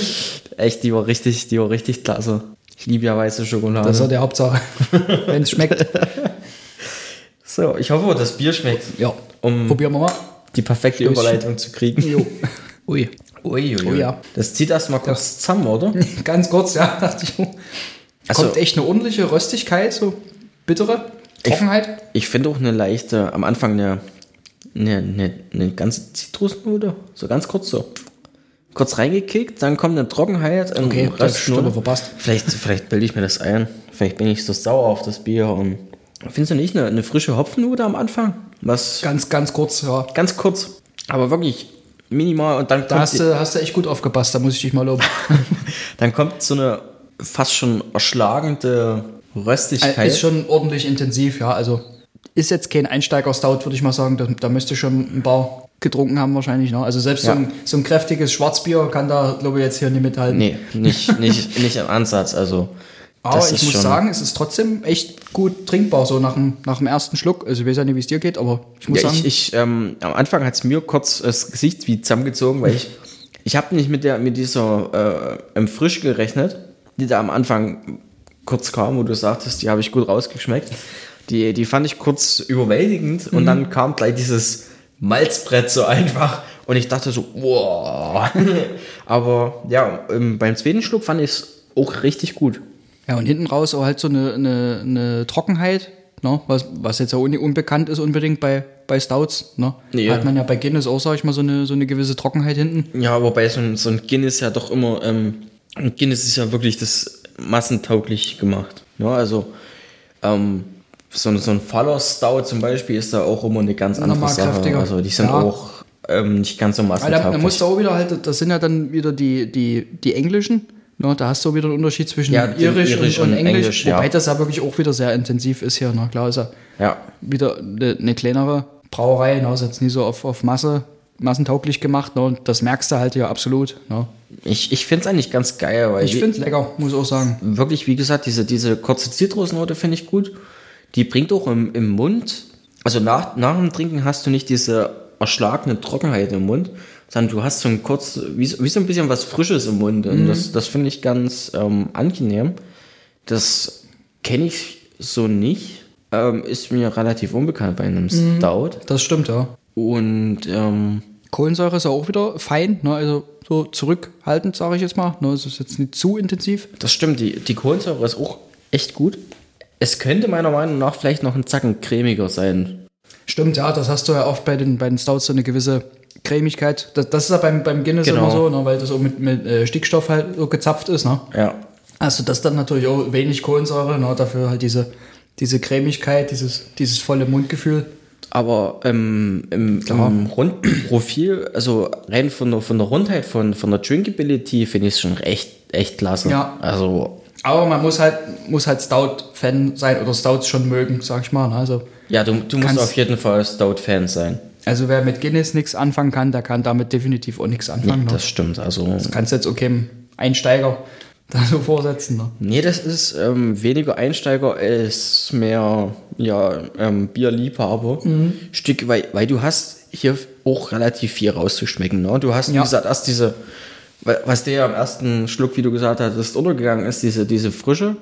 echt, die war richtig, die war richtig klasse. Ich liebe ja weiße Schokolade. Das ist ja die Hauptsache. Wenn es schmeckt. so, ich hoffe, das Bier schmeckt, Ja. um Probieren wir mal. Die perfekte Stößchen. Überleitung zu kriegen. Jo. Ui. Ui, ui, Oh ui. ja. Das zieht erstmal kurz zusammen, oder? Ganz kurz, ja, dachte ich. Also- Kommt echt eine ordentliche Röstigkeit, so bittere Trockenheit. Ich finde auch eine leichte, am Anfang eine, eine, eine, eine ganze Zitrusnote, so ganz kurz so. Kurz reingekickt, dann kommt eine Trockenheit, ein Okay, das verpasst. Vielleicht, vielleicht bilde ich mir das ein. Vielleicht bin ich so sauer auf das Bier. Und findest du nicht eine, eine frische Hopfennote am Anfang? Was Ganz, ganz kurz, ja. ganz kurz, aber wirklich minimal und dann Da kommt, hast du, hast du echt gut aufgepasst, da muss ich dich mal loben. dann kommt so eine fast schon erschlagende Röstigkeit. Ist schon ordentlich intensiv, ja. Also ist jetzt kein Einsteiger-Stout, würde ich mal sagen. Da, da müsste schon ein paar getrunken haben wahrscheinlich. Ne? Also selbst Ja. so, ein, so ein kräftiges Schwarzbier kann da, glaube ich, jetzt hier nicht mithalten. nee, nicht, nicht, nicht im Ansatz. Also Aber ich muss sagen, es ist trotzdem echt gut trinkbar, so nach dem, nach dem ersten Schluck. Also ich weiß ja nicht, wie es dir geht, aber ich muss Ja, sagen, ich, ich, ähm, am Anfang hat es mir kurz das Gesicht wie zusammengezogen, weil ich, ich habe nicht mit, der, mit dieser äh, Frisch gerechnet, die da am Anfang kurz kam, wo du sagtest, die habe ich gut rausgeschmeckt. Die, die fand ich kurz überwältigend und dann kam gleich dieses Malzbrett so einfach und ich dachte so, wow. Aber ja, ähm, beim zweiten Schluck fand ich es auch richtig gut. Ja, und hinten raus auch halt so eine, eine, eine Trockenheit, ne? was, was jetzt nicht unbekannt ist unbedingt bei, bei Stouts. Ne? Nee. Hat man ja bei Guinness auch, sag ich mal, so eine, so eine gewisse Trockenheit hinten. Ja, wobei so ein, so ein Guinness ja doch immer, ähm, Guinness ist ja wirklich das massentauglich gemacht. Ja, also ähm, so, ein- so ein Faller Stout zum Beispiel ist da auch immer eine ganz andere Nochmal Sache. kräftiger. Also die sind Ja. auch ähm, nicht ganz so Weil da, da massentauglich. musst du auch wieder halt, das sind ja dann wieder die, die, die englischen. Ne? Da hast du wieder einen Unterschied zwischen Ja, irisch, irisch und, und englisch. Englisch, wobei ja. das ja wirklich auch wieder sehr intensiv ist hier. Ne? Klar ist ja ja, wieder eine, eine kleinere Brauerei. Ne? Ist jetzt nie so auf, auf Masse, massentauglich gemacht. Ne? Und das merkst du halt ja absolut. Ne? ich, ich finde es eigentlich ganz geil, weil Ich finde es lecker, muss ich auch sagen. wirklich, wie gesagt, diese, diese kurze Zitrusnote finde ich gut. Die bringt auch im, im Mund, also nach, nach dem Trinken hast du nicht diese erschlagene Trockenheit im Mund, sondern du hast so ein kurz, wie, so- wie so ein bisschen was Frisches im Mund. Und das, das finde ich ganz ähm, angenehm. Das kenne ich so nicht. Ähm, ist mir relativ unbekannt bei einem Stout. Das stimmt, ja. Und ähm, Kohlensäure ist ja auch wieder fein, ne? also so zurückhaltend, sage ich jetzt mal. Ne? Es ist jetzt nicht zu intensiv. Das stimmt, die, die Kohlensäure ist auch echt gut. Es könnte meiner Meinung nach vielleicht noch ein Zacken cremiger sein. Stimmt, ja, das hast du ja oft bei den, bei den Stouts so eine gewisse Cremigkeit. Das, das ist ja beim, beim Guinness Genau. immer so, ne? weil das so mit, mit äh, Stickstoff halt so gezapft ist. Ne? Ja. Also das dann natürlich auch wenig Kohlensäure, ne? dafür halt diese, diese Cremigkeit, dieses, dieses volle Mundgefühl. Aber ähm, im, im runden Profil, also rein von der, von der Rundheit, von, von der Drinkability, finde ich es schon echt, echt klasse. Ja. Also, Aber man muss halt, muss halt Stout-Fan sein oder Stouts schon mögen, sag ich mal. Ne? Also, ja, du, du musst auf jeden Fall Stout-Fan sein. Also wer mit Guinness nichts anfangen kann, der kann damit definitiv auch nichts anfangen. ne? Das stimmt. Also, kannst jetzt okay Einsteiger da so vorsetzen. Ne? Nee, das ist ähm, weniger Einsteiger als mehr ja, ähm, Bierliebhaber. Stück, weil, weil du hast hier auch relativ viel rauszuschmecken. Ne? Du hast, wie Ja. gesagt, erst diese, wa- was dir ja am ersten Schluck, wie du gesagt hast, untergegangen ist, diese, diese Frische.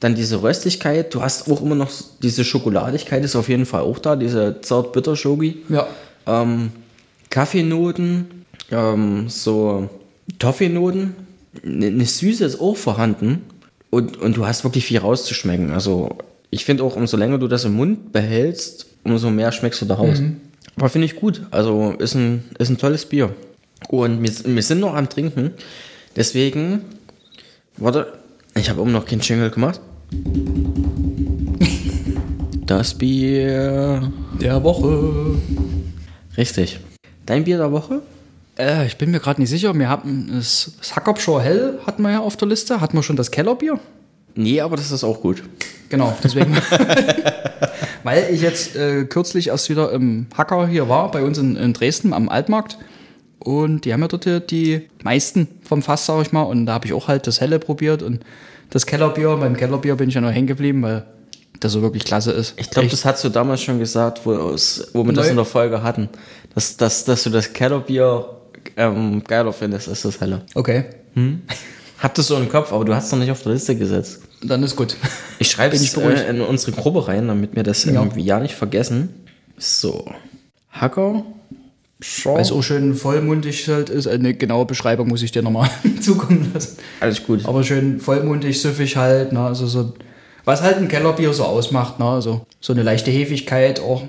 Dann diese Röstigkeit. Du hast auch immer noch diese Schokoladigkeit, ist auf jeden Fall auch da, diese zart-bitter-Schoki. Ja. Ähm, Kaffeenoten, ähm, so Toffeenoten, eine eine Süße ist auch vorhanden und, und du hast wirklich viel rauszuschmecken. Also ich finde auch, umso länger du das im Mund behältst, umso mehr schmeckst du daraus. Aber finde ich gut. Also ist ein, ist ein tolles Bier. Und wir, wir sind noch am Trinken. Deswegen, warte, ich habe immer noch keinen Jingle gemacht. Das Bier. Der Woche. Richtig. Dein Bier der Woche? Äh, ich bin mir gerade nicht sicher. Wir hatten das, das Hackopschor Hell hatten wir ja auf der Liste. Hatten wir schon das Kellerbier? Nee, aber das ist auch gut. Genau, deswegen. Weil ich jetzt äh, kürzlich erst wieder im Hacker hier war, bei uns in, in Dresden am Altmarkt. Und die haben ja dort hier die meisten vom Fass, sag ich mal. Und da habe ich auch halt das Helle probiert und das Kellerbier. Beim Kellerbier bin ich ja noch hängen geblieben, weil das so wirklich klasse ist. Ich glaube, das hast du damals schon gesagt, wo, es- wo wir das Neu- in der Folge hatten. Dass, dass, dass du das Kellerbier ähm, geiler findest als das helle. Okay, Hab das so im Kopf, aber du hast noch nicht auf der Liste gesetzt. dann ist gut. Ich schreibe es äh, in unsere Gruppe rein, damit wir das Ja. irgendwie ja nicht vergessen. So. Hacker. Shaw. Weil es auch schön vollmundig halt ist. Eine genaue Beschreibung muss ich dir nochmal zukommen lassen. Alles gut. Aber schön vollmundig, süffig halt, ne? Also so, was halt ein Kellerbier so ausmacht, ne? Also so eine leichte Hefigkeit auch.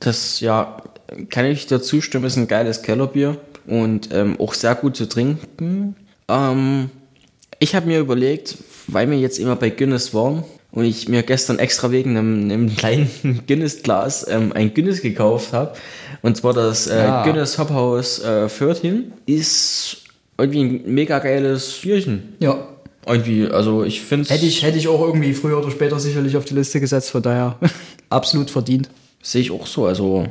Das, ja, kann ich dir zustimmen, ist ein geiles Kellerbier und ähm, auch sehr gut zu trinken. Ähm, ich habe mir überlegt, weil wir jetzt immer bei Guinness waren und ich mir gestern extra wegen einem, einem kleinen Guinness-Glas ähm, ein Guinness gekauft habe, und zwar das äh, Ah. Guinness Hophaus äh, 14, ist irgendwie ein mega geiles Bierchen. Ja. Irgendwie, also ich finde Hätte ich, hätte ich auch irgendwie früher oder später sicherlich auf die Liste gesetzt, von daher absolut verdient. sehe ich auch so, also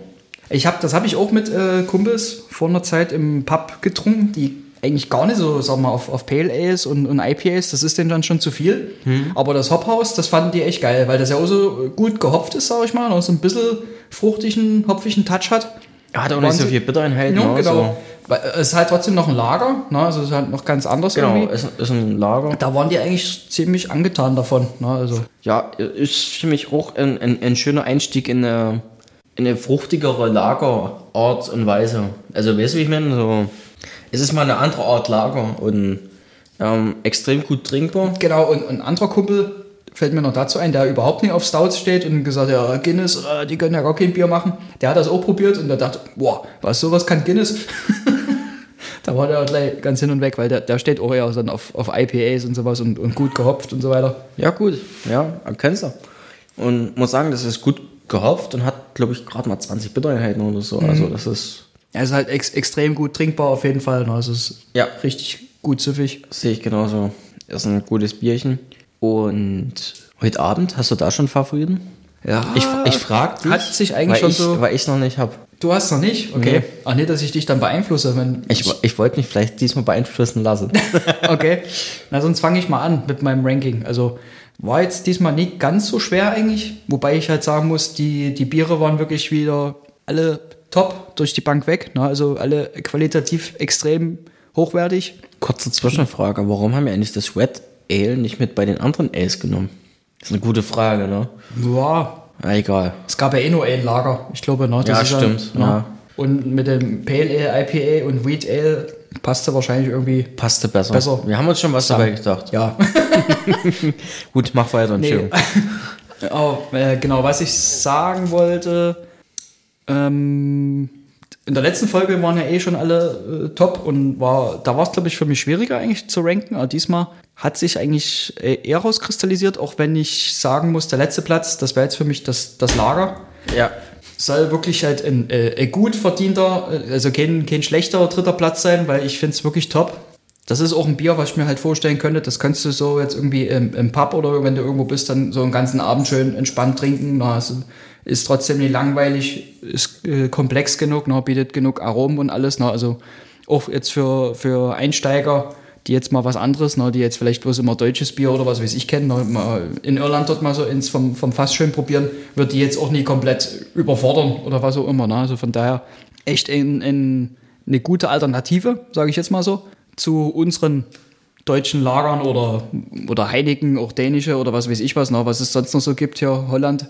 Ich hab, das habe ich auch mit äh, Kumpels vor einer Zeit im Pub getrunken, die eigentlich gar nicht so, sag mal, auf, auf Pale Ales und, und IPAs, das ist denen dann schon zu viel. Aber das Hophaus, das fanden die echt geil, weil das ja auch so gut gehopft ist, sag ich mal, und so ein bisschen fruchtigen, hopfigen Touch hat. hat auch nicht so viel Bittereinheit. Ja, ne, genau. so. Weil Es ist halt trotzdem noch ein Lager, ne? also es ist halt noch ganz anders Genau, irgendwie. ist, ist ein Lager. Da waren die eigentlich ziemlich angetan davon. Ne? Also, Ja, ist für mich auch ein, ein, ein schöner Einstieg in eine, in eine fruchtigere Lagerart und Weise. Also, weißt du, wie ich meine? So, es ist mal eine andere Art Lager und ähm, extrem gut trinkbar. genau, und und ein anderer Kumpel fällt mir noch dazu ein, der überhaupt nicht auf Stouts steht und gesagt, ja, Guinness, äh, die können ja gar kein Bier machen. Der hat das auch probiert und der dachte, boah, was, sowas kann Guinness? da war der gleich ganz hin und weg, weil der, der steht auch eher dann auf, auf IPAs und sowas und, und gut gehopft und so weiter. Ja, gut. Ja, kennst du. Und muss sagen, das ist gut gehopft und hat, glaube ich, gerade mal 20 Bittereinheiten oder so. Also, das ist, Er ist halt ex extrem gut trinkbar auf jeden Fall. Ne? Also es ist Ja. richtig gut süffig. sehe ich genauso. Ist ein gutes Bierchen. Und heute Abend, hast du da schon Favoriten? Ja, Ich, ich frage dich, Hat sich eigentlich weil schon ich, so- weil ich noch nicht habe. Du hast noch nicht? Okay. Nee. Ach nee, dass ich dich dann beeinflusse. Wenn Ich, ich wollte mich vielleicht diesmal beeinflussen lassen. okay. Na, sonst fange ich mal an mit meinem Ranking. Also war jetzt diesmal nicht ganz so schwer eigentlich. Wobei ich halt sagen muss, die, die Biere waren wirklich wieder alle top durch die Bank weg. Ne? Also alle qualitativ extrem hochwertig. Kurze Zwischenfrage, warum haben wir eigentlich das Red Ale nicht mit bei den anderen Ales genommen? Das ist eine gute Frage, ne? Ja, Ah, egal. es gab ja eh nur ein Lager. Ich glaube, ne? Ja, ist stimmt, ne? ja. Und mit dem Pale Ale, IPA und Wheat Ale passte wahrscheinlich irgendwie. Passte besser. Besser. Wir haben uns schon was dabei gedacht. Ja, Gut, mach weiter, Nee. Entschuldigung. Oh, äh, genau, was ich sagen wollte, ähm, in der letzten Folge waren ja eh schon alle äh, top und war, da war es, glaube ich, für mich schwieriger eigentlich zu ranken, aber diesmal hat sich eigentlich äh, eher rauskristallisiert, auch wenn ich sagen muss, der letzte Platz, das wäre jetzt für mich das, das Lager. Ja. Soll wirklich halt ein, äh, ein gut verdienter, äh, also kein, kein schlechter dritter Platz sein, weil ich finde es wirklich top. Das ist auch ein Bier, was ich mir halt vorstellen könnte. Das könntest du so jetzt irgendwie im, im Pub oder wenn du irgendwo bist, dann so einen ganzen Abend schön entspannt trinken. Na, es ist trotzdem nicht langweilig, ist äh, komplex genug, na, bietet genug Aromen und alles. Na, also auch jetzt für, für Einsteiger, die jetzt mal was anderes, ne, die jetzt vielleicht bloß immer deutsches Bier oder was weiß ich kennen, ne, mal in Irland dort mal so ins vom, vom Fass schön probieren, wird die jetzt auch nie komplett überfordern oder was auch immer. Ne? Also von daher echt ein, ein, eine gute Alternative, sage ich jetzt mal so, zu unseren deutschen Lagern oder, oder Heineken, auch dänische oder was weiß ich was, ne, was es sonst noch so gibt hier, Holland.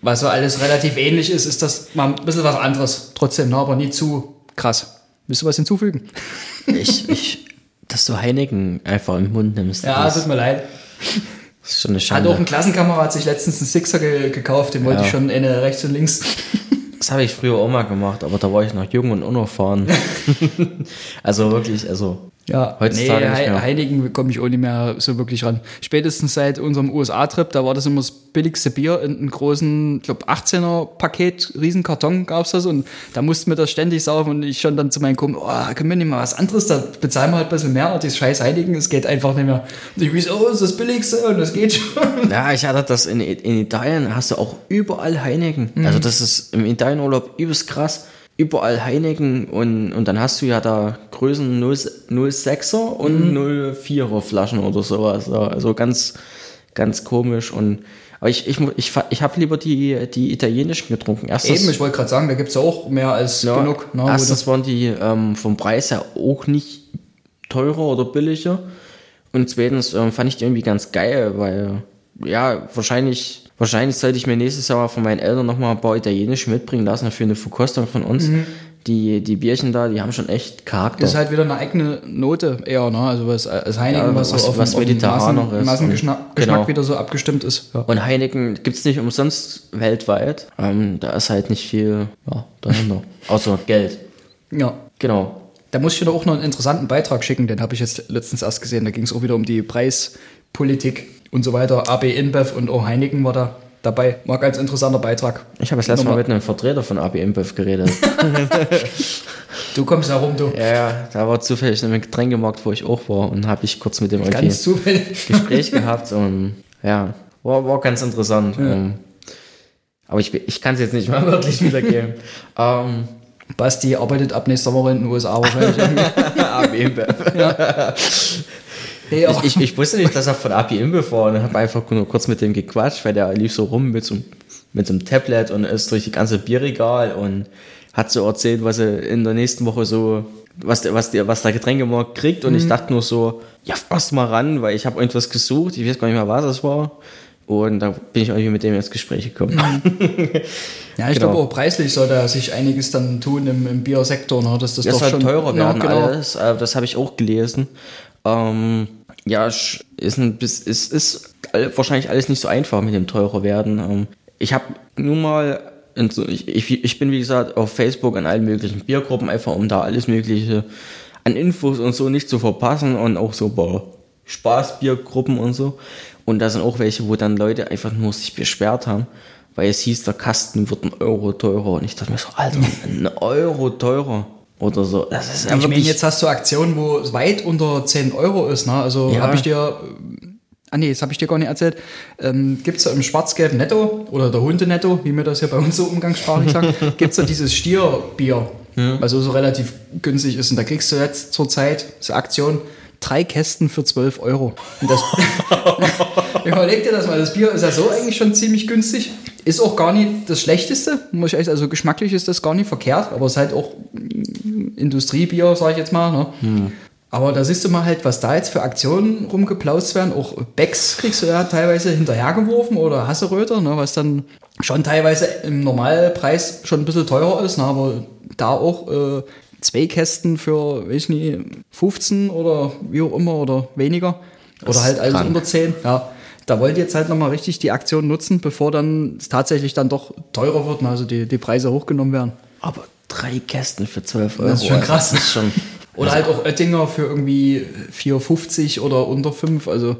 Was so alles relativ ähnlich ist, ist das mal ein bisschen was anderes. Trotzdem, ne, aber nie zu krass. Willst du was hinzufügen? Ich, ich, dass du Heineken einfach im Mund nimmst. Ja, das tut mir leid. ist schon eine Hat Schande. auch ein Klassenkamerad sich letztens einen Sixer ge gekauft, den wollte Ja. ich schon eine rechts und links. Das habe ich früher auch mal gemacht, aber da war ich noch jung und unerfahren. also wirklich, also Ja, Heutzutage nee, nicht mehr. Heineken komme ich auch nicht mehr so wirklich ran. Spätestens seit unserem USA-Trip, da war das immer das billigste Bier in einem großen, ich glaube 18er Paket, Riesenkarton gab's das und da mussten wir das ständig saufen und ich schon dann zu meinen Kumpel, oh, können wir nicht mal was anderes, da bezahlen wir halt ein bisschen mehr, und das scheiß Heineken, es geht einfach nicht mehr. Und ich weiß, oh, ist das billigste und das geht schon. Ja, ich hatte das in, in Italien, hast du auch überall Heineken. Mhm. Also das ist im Italienurlaub übelst krass. Überall Heineken und, und dann hast du ja da Größen 0, 06er und Mhm. 04er Flaschen oder sowas. Also ganz, ganz komisch. Und aber ich, ich, ich, ich habe lieber die, die italienischen getrunken. Erstens, Eben, ich wollte gerade sagen, da gibt's ja auch mehr als ja, genug. Ne, wo erstens waren die ähm, vom Preis her auch nicht teurer oder billiger. Und zweitens ähm, fand ich die irgendwie ganz geil, weil ja, wahrscheinlich, wahrscheinlich sollte ich mir nächstes Jahr von meinen Eltern nochmal ein paar italienische mitbringen lassen für eine Verkostung von uns. Die, die Bierchen da, die haben schon echt Charakter. Das ist halt wieder eine eigene Note eher, ne? Also was als Heineken, Ja, was, was- so auf, was auf Maßen, ist. Massengeschmack Und- Geschmack genau. wieder so abgestimmt ist. Ja. Und Heineken gibt's nicht umsonst weltweit. Ähm, da ist halt nicht viel ja, dahinter. Außer Geld. ja. Genau. Da muss ich dir auch noch einen interessanten Beitrag schicken, den habe ich jetzt letztens erst gesehen. Da ging es auch wieder um die Preispolitik und so weiter. AB InBev und auch Heineken war da dabei. War ein ganz interessanter Beitrag. Ich habe das letzte Mal mit einem Vertreter von AB InBev geredet. Du kommst herum, du. Ja, ja, da war zufällig ein Getränkemarkt, wo ich auch war und habe ich kurz mit dem Ganz zufällig. Gespräch gehabt und ja, war, war ganz interessant. Ähm, aber ich, ich kann es jetzt nicht mal wirklich wiedergeben. ähm, Basti arbeitet ab nächster Woche in den USA wahrscheinlich. AB InBev. nee, aber Ich, ich, ich wusste nicht, dass er von AB InBev war und habe einfach nur kurz mit dem gequatscht, weil der lief so rum mit so, einem- mit so einem Tablet und ist durch die ganze Bierregal und hat so erzählt, was er in der nächsten Woche so, was der, was der, was der Getränkemarkt kriegt und ich dachte nur so, ja, fass mal ran, weil ich habe irgendwas gesucht, ich weiß gar nicht mehr, was es war und da bin ich irgendwie mit dem ins Gespräch gekommen. ja, ich genau. glaube auch preislich soll da sich einiges dann tun im, im Biersektor, ne? dass das, Das doch soll schon teurer werden Ja, genau. alles. äh, Das habe ich auch gelesen. Ähm, ja, ist, ein, ist, ist wahrscheinlich alles nicht so einfach mit dem teurer werden. Ähm, ich habe nun mal, ich, ich, ich bin wie gesagt auf Facebook in allen möglichen Biergruppen, einfach um da alles Mögliche an Infos und so nicht zu verpassen und auch so bei Spaßbiergruppen und so. Und da sind auch welche, wo dann Leute einfach nur sich beschwert haben, weil es hieß, der Kasten wird ein Euro teurer. Und ich dachte mir so, Alter, ein Euro teurer oder so. Das ist ja Ich meine, jetzt hast du Aktionen, wo es weit unter 10 Euro ist. Ne? Also Ja. habe ich dir. Ah nee, das habe ich dir gar nicht erzählt. Ähm, gibt es im schwarz-gelben Netto oder der Hunde-Netto, wie wir das hier bei uns so umgangssprachlich sagen, gibt es da dieses Stierbier, was so, so relativ günstig ist. Und da kriegst du jetzt zurzeit, diese Aktion, drei Kästen für 12 Euro. Und das, überleg dir das mal, das Bier ist ja so eigentlich schon ziemlich günstig. Ist auch gar nicht das Schlechteste, muss ich echt, also geschmacklich ist das gar nicht verkehrt, aber es ist halt auch Industriebier, sag ich jetzt mal. Ne? Aber da siehst du mal halt, was da jetzt für Aktionen rumgeplaust werden. Auch Becks kriegst du ja teilweise hinterhergeworfen oder Hasseröter, ne? was dann schon teilweise im Normalpreis schon ein bisschen teurer ist, ne? aber da auch äh, zwei Kästen für, weiß ich nicht, 15 oder wie auch immer oder weniger. Das Oder halt alles krank. unter 10. Ja. Da wollt ihr jetzt halt nochmal richtig die Aktion nutzen, bevor dann es tatsächlich dann doch teurer wird, ne? also die, die Preise hochgenommen werden. aber drei Kästen für 12 Euro. Das ist schon krass. Das ist schon, Oder halt auch Oettinger für irgendwie 4,50 oder unter 5. Also,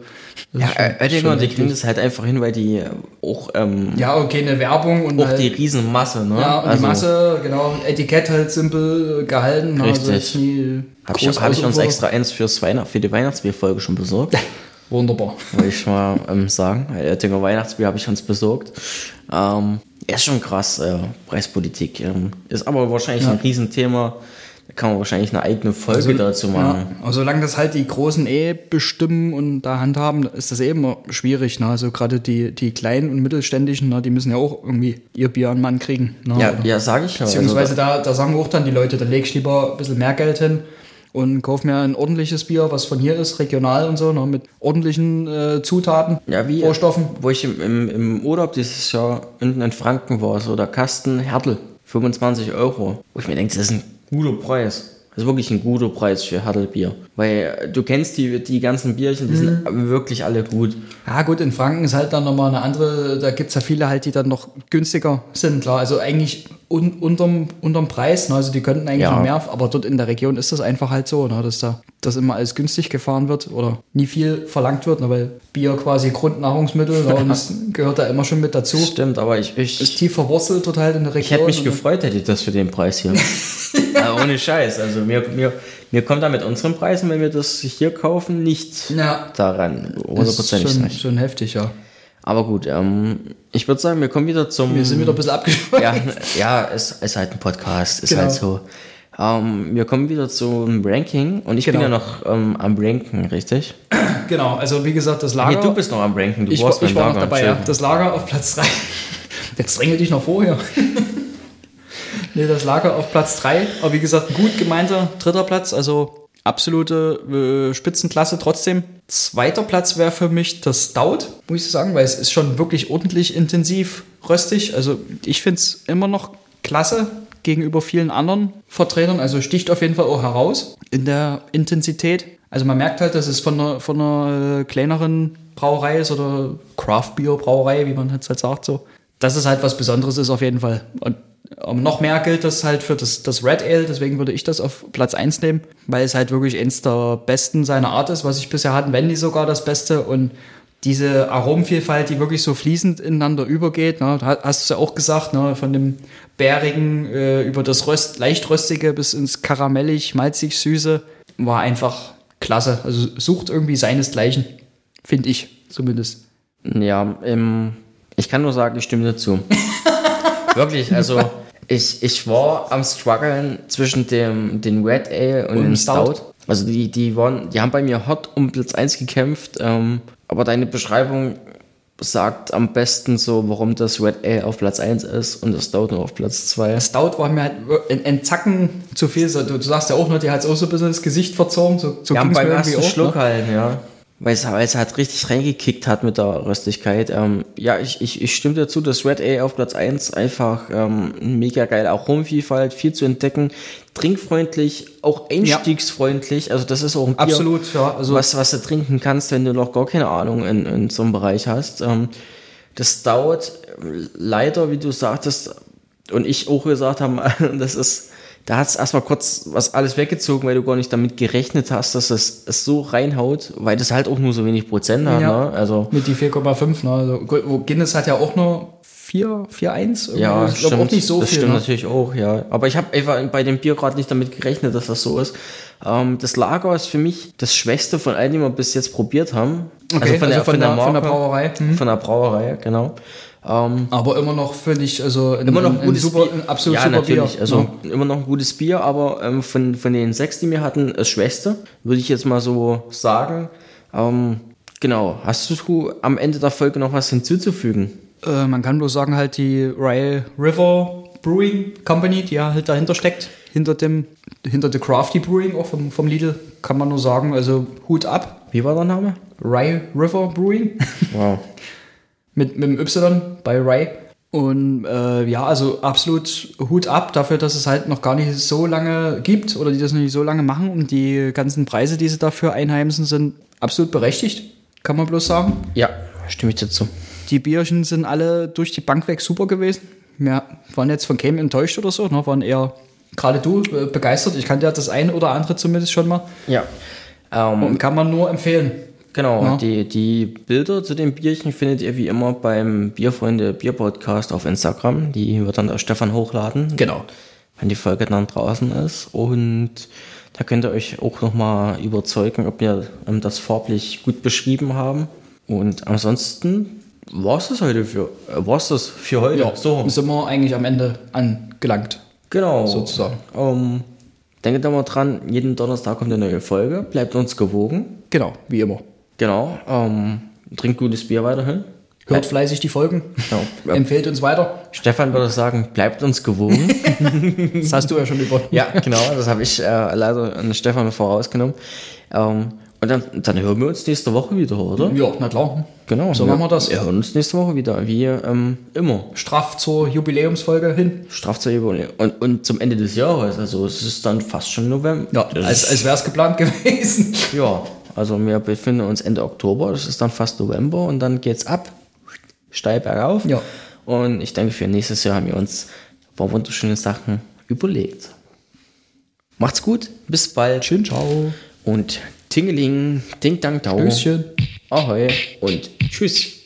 ja, schon- Oettinger, schon die kriegen das halt einfach hin, weil die auch, ähm, Ja, okay, eine Werbung und auch halt, die Riesenmasse, ne? ja, und die Masse, genau, Etikett halt simpel gehalten. ne, Richtig. jetzt nie Habe ich, hab ich uns extra eins fürs Weihnacht, für die Weihnachtsbierfolge schon besorgt. Wunderbar. Wollte ich mal ähm, sagen. Oettinger Weihnachtsbier habe ich uns besorgt. Ähm, ist schon krass, äh, Preispolitik. Ähm, ist aber wahrscheinlich Ja. ein Riesenthema. Da kann man wahrscheinlich eine eigene Folge dazu machen. Ja, aber solange das halt die Großen eh bestimmen und da handhaben, ist das eh immer schwierig. Ne? Also gerade die, die kleinen und mittelständischen, ne, die müssen ja auch irgendwie ihr Bier an Mann kriegen. Ne? Ja, ja sage ich ja. Beziehungsweise da, da sagen auch dann die Leute, da legst du lieber ein bisschen mehr Geld hin und kauf mir ein ordentliches Bier, was von hier ist, regional und so, ne, mit ordentlichen äh, Zutaten, ja, wie, Rohstoffen. Wo ich im, im, im Urlaub dieses Jahr unten in Franken war, so der Kasten Hertel, 25 Euro. Wo ich mir denke, das ist ein guter Preis. Das ist wirklich ein guter Preis für Hertelbier. Weil du kennst die, die ganzen Bierchen, die sind wirklich alle gut. Ja gut, in Franken ist halt dann nochmal eine andere, da gibt es ja viele halt, die dann noch günstiger sind, klar. Also eigentlich un, unterm, unterm Preis, ne? also die könnten eigentlich Ja. noch mehr, aber dort in der Region ist das einfach halt so, ne? dass da das immer alles günstig gefahren wird oder nie viel verlangt wird, ne? weil Bier quasi Grundnahrungsmittel ne? und das gehört da immer schon mit dazu. Stimmt, aber ich, ich, Ist tief verwurzelt total halt in der Region. Ich hätte mich gefreut, hätte ich das für den Preis hier. Ohne Scheiß. Also mir, mir, mir kommt da mit unseren Preisen, wenn wir das hier kaufen, nicht Ja. daran. Hundertprozentig schon, nicht. schon heftig, ja. Aber gut, ähm, ich würde sagen, wir kommen wieder zum. Wir sind wieder ein bisschen abgeschweift. ja, ja, es ist halt ein Podcast, ist Genau. halt so. Ähm, wir kommen wieder zum Ranking und ich bin Genau. ja noch ähm, am Ranken, richtig? Genau, also wie gesagt, das Lager. Nee, du bist noch am Ranken, du ich, warst ich war noch Lager, dabei, ja. Das Lager auf Platz 3. Jetzt drängel dich noch vorher. Nee, das Lager auf Platz 3. Aber wie gesagt, gut gemeinter dritter Platz. Also absolute äh, Spitzenklasse trotzdem. Zweiter Platz wäre für mich das Stout, muss ich sagen, weil es ist schon wirklich ordentlich intensiv röstig. Also ich finde es immer noch klasse gegenüber vielen anderen Vertretern. Also sticht auf jeden Fall auch heraus in der Intensität. Also man merkt halt, dass es von einer, von einer äh, kleineren Brauerei ist oder Craft Beer Brauerei, wie man jetzt halt sagt so. Dass es halt was Besonderes ist auf jeden Fall. Und ähm, noch mehr gilt das halt für das, das Red Ale, deswegen würde ich das auf Platz 1 nehmen, weil es halt wirklich eins der besten seiner Art ist, was ich bisher hatte, wenn nicht sogar das Beste. Und diese Aromenvielfalt, die wirklich so fließend ineinander übergeht, ne, ha- hast du ja auch gesagt, ne, von dem bärigen äh, über das Röst, leicht röstige bis ins karamellig, malzig süße, war einfach klasse. Also sucht irgendwie seinesgleichen, finde ich zumindest. Ja, ähm, ich kann nur sagen, ich stimme dazu. Wirklich, also ich, ich war am struggeln zwischen dem den Red Ale und, Und dem Stout. Stout. Also die, die waren, die haben bei mir hot um Platz 1 gekämpft, ähm, aber deine Beschreibung sagt am besten so, warum das Red Ale auf Platz 1 ist und das Stout nur auf Platz 2. Stout war mir halt ein, Zacken zu viel. So, Du, du sagst ja auch noch, die hat auch so ein bisschen das Gesicht verzogen. So, so Ja, beim ersten auch, Schluck ne? halt, ja. Weil es, weil es halt richtig reingekickt hat mit der Röstigkeit. Ähm, ja, ich, ich, ich stimme dazu, das Red Ale auf Platz 1 einfach ähm, mega geil. Auch Rumvielfalt, viel zu entdecken. Trinkfreundlich, auch einstiegsfreundlich. Also das ist auch ein Bier, Absolut, ja. Also was, was du trinken kannst, wenn du noch gar keine Ahnung in, in so einem Bereich hast. Ähm, das dauert leider, wie du sagtest, und ich auch gesagt haben, das ist, da hat es erstmal kurz was alles weggezogen, weil du gar nicht damit gerechnet hast, dass es, es so reinhaut, weil das halt auch nur so wenig Prozent hat. Ja. Ne? Also mit die 4,5. Ne? Also, Guinness hat ja auch nur 4, 4,1. irgendwie. ja, ich glaube stimmt, auch nicht so das viel. stimmt Ne? natürlich auch, ja. Aber ich habe einfach bei dem Bier gerade nicht damit gerechnet, dass das so ist. Ähm, das Lager ist für mich das Schwächste von allen, die wir bis jetzt probiert haben. Okay, also von der- von der Brauerei. Mhm. Von der Brauerei, genau. Ähm, Aber immer noch, finde ich, also ein, immer noch ein, ein gutes super, Bier. absolut ja, super natürlich. Bier. Also ne? immer noch ein gutes Bier, aber ähm, von, von den sechs, die wir hatten, das Schwächste, würde ich jetzt mal so sagen. Ähm, genau. Hast du am Ende der Folge noch was hinzuzufügen? Äh, man kann bloß sagen, halt die Rye River Brewing Company, die ja halt dahinter steckt, hinter dem, hinter der Crafty Brewing auch vom, vom Lidl, kann man nur sagen, also Hut ab. Wie war der Name? Rye River Brewing. Wow. mit, mit dem Y bei Ray. Und äh, ja, also absolut Hut ab dafür, dass es halt noch gar nicht so lange gibt oder die das noch nicht so lange machen und die ganzen Preise, die sie dafür einheimsen, sind absolut berechtigt, kann man bloß sagen. Ja, stimme ich dazu. Die Bierchen sind alle durch die Bank weg super gewesen. Wir waren jetzt von keinem enttäuscht oder so, ne? waren eher gerade du äh, begeistert. Ich kannte ja das eine oder andere zumindest schon mal Ja. Ähm, und kann man nur empfehlen. Genau, Ja. die, die Bilder zu den Bierchen findet ihr wie immer beim Bierfreunde Bier Podcast auf Instagram. Die wird dann der Stefan hochladen, Genau. wenn die Folge dann draußen ist. Und da könnt ihr euch auch nochmal überzeugen, ob wir ähm, das farblich gut beschrieben haben. Und ansonsten war es das heute für, äh, war's das für heute. Ja, so sind wir eigentlich am Ende angelangt. Genau. sozusagen. Ähm, denkt da mal dran, jeden Donnerstag kommt eine neue Folge. Bleibt uns gewogen. Genau, wie immer. Genau. Ähm, trinkt gutes Bier weiterhin. Hört fleißig die Folgen. Ja. Empfehlt uns weiter. Stefan würde sagen, bleibt uns gewogen. Das hast du ja schon über. ja, genau. Das habe ich äh, leider an Stefan vorausgenommen. Ähm, und dann, dann hören wir uns nächste Woche wieder, oder? Ja, na klar. Genau. So machen wir das. Wir hören uns nächste Woche wieder, wie ähm, immer. Straff zur Jubiläumsfolge hin. Straff zur Übung. Und, und zum Ende des Jahres. Also es ist dann fast schon November. Ja, Das als, als wäre es geplant gewesen. Ja, also wir befinden uns Ende Oktober, das ist dann fast November und dann geht's ab, steil bergauf. Ja. Und ich denke, für nächstes Jahr haben wir uns ein paar wunderschöne Sachen überlegt. Macht's gut, bis bald. Schön, ciao. Und Tingeling, Ding Dang Dau. Tschüsschen. Ahoi und tschüss.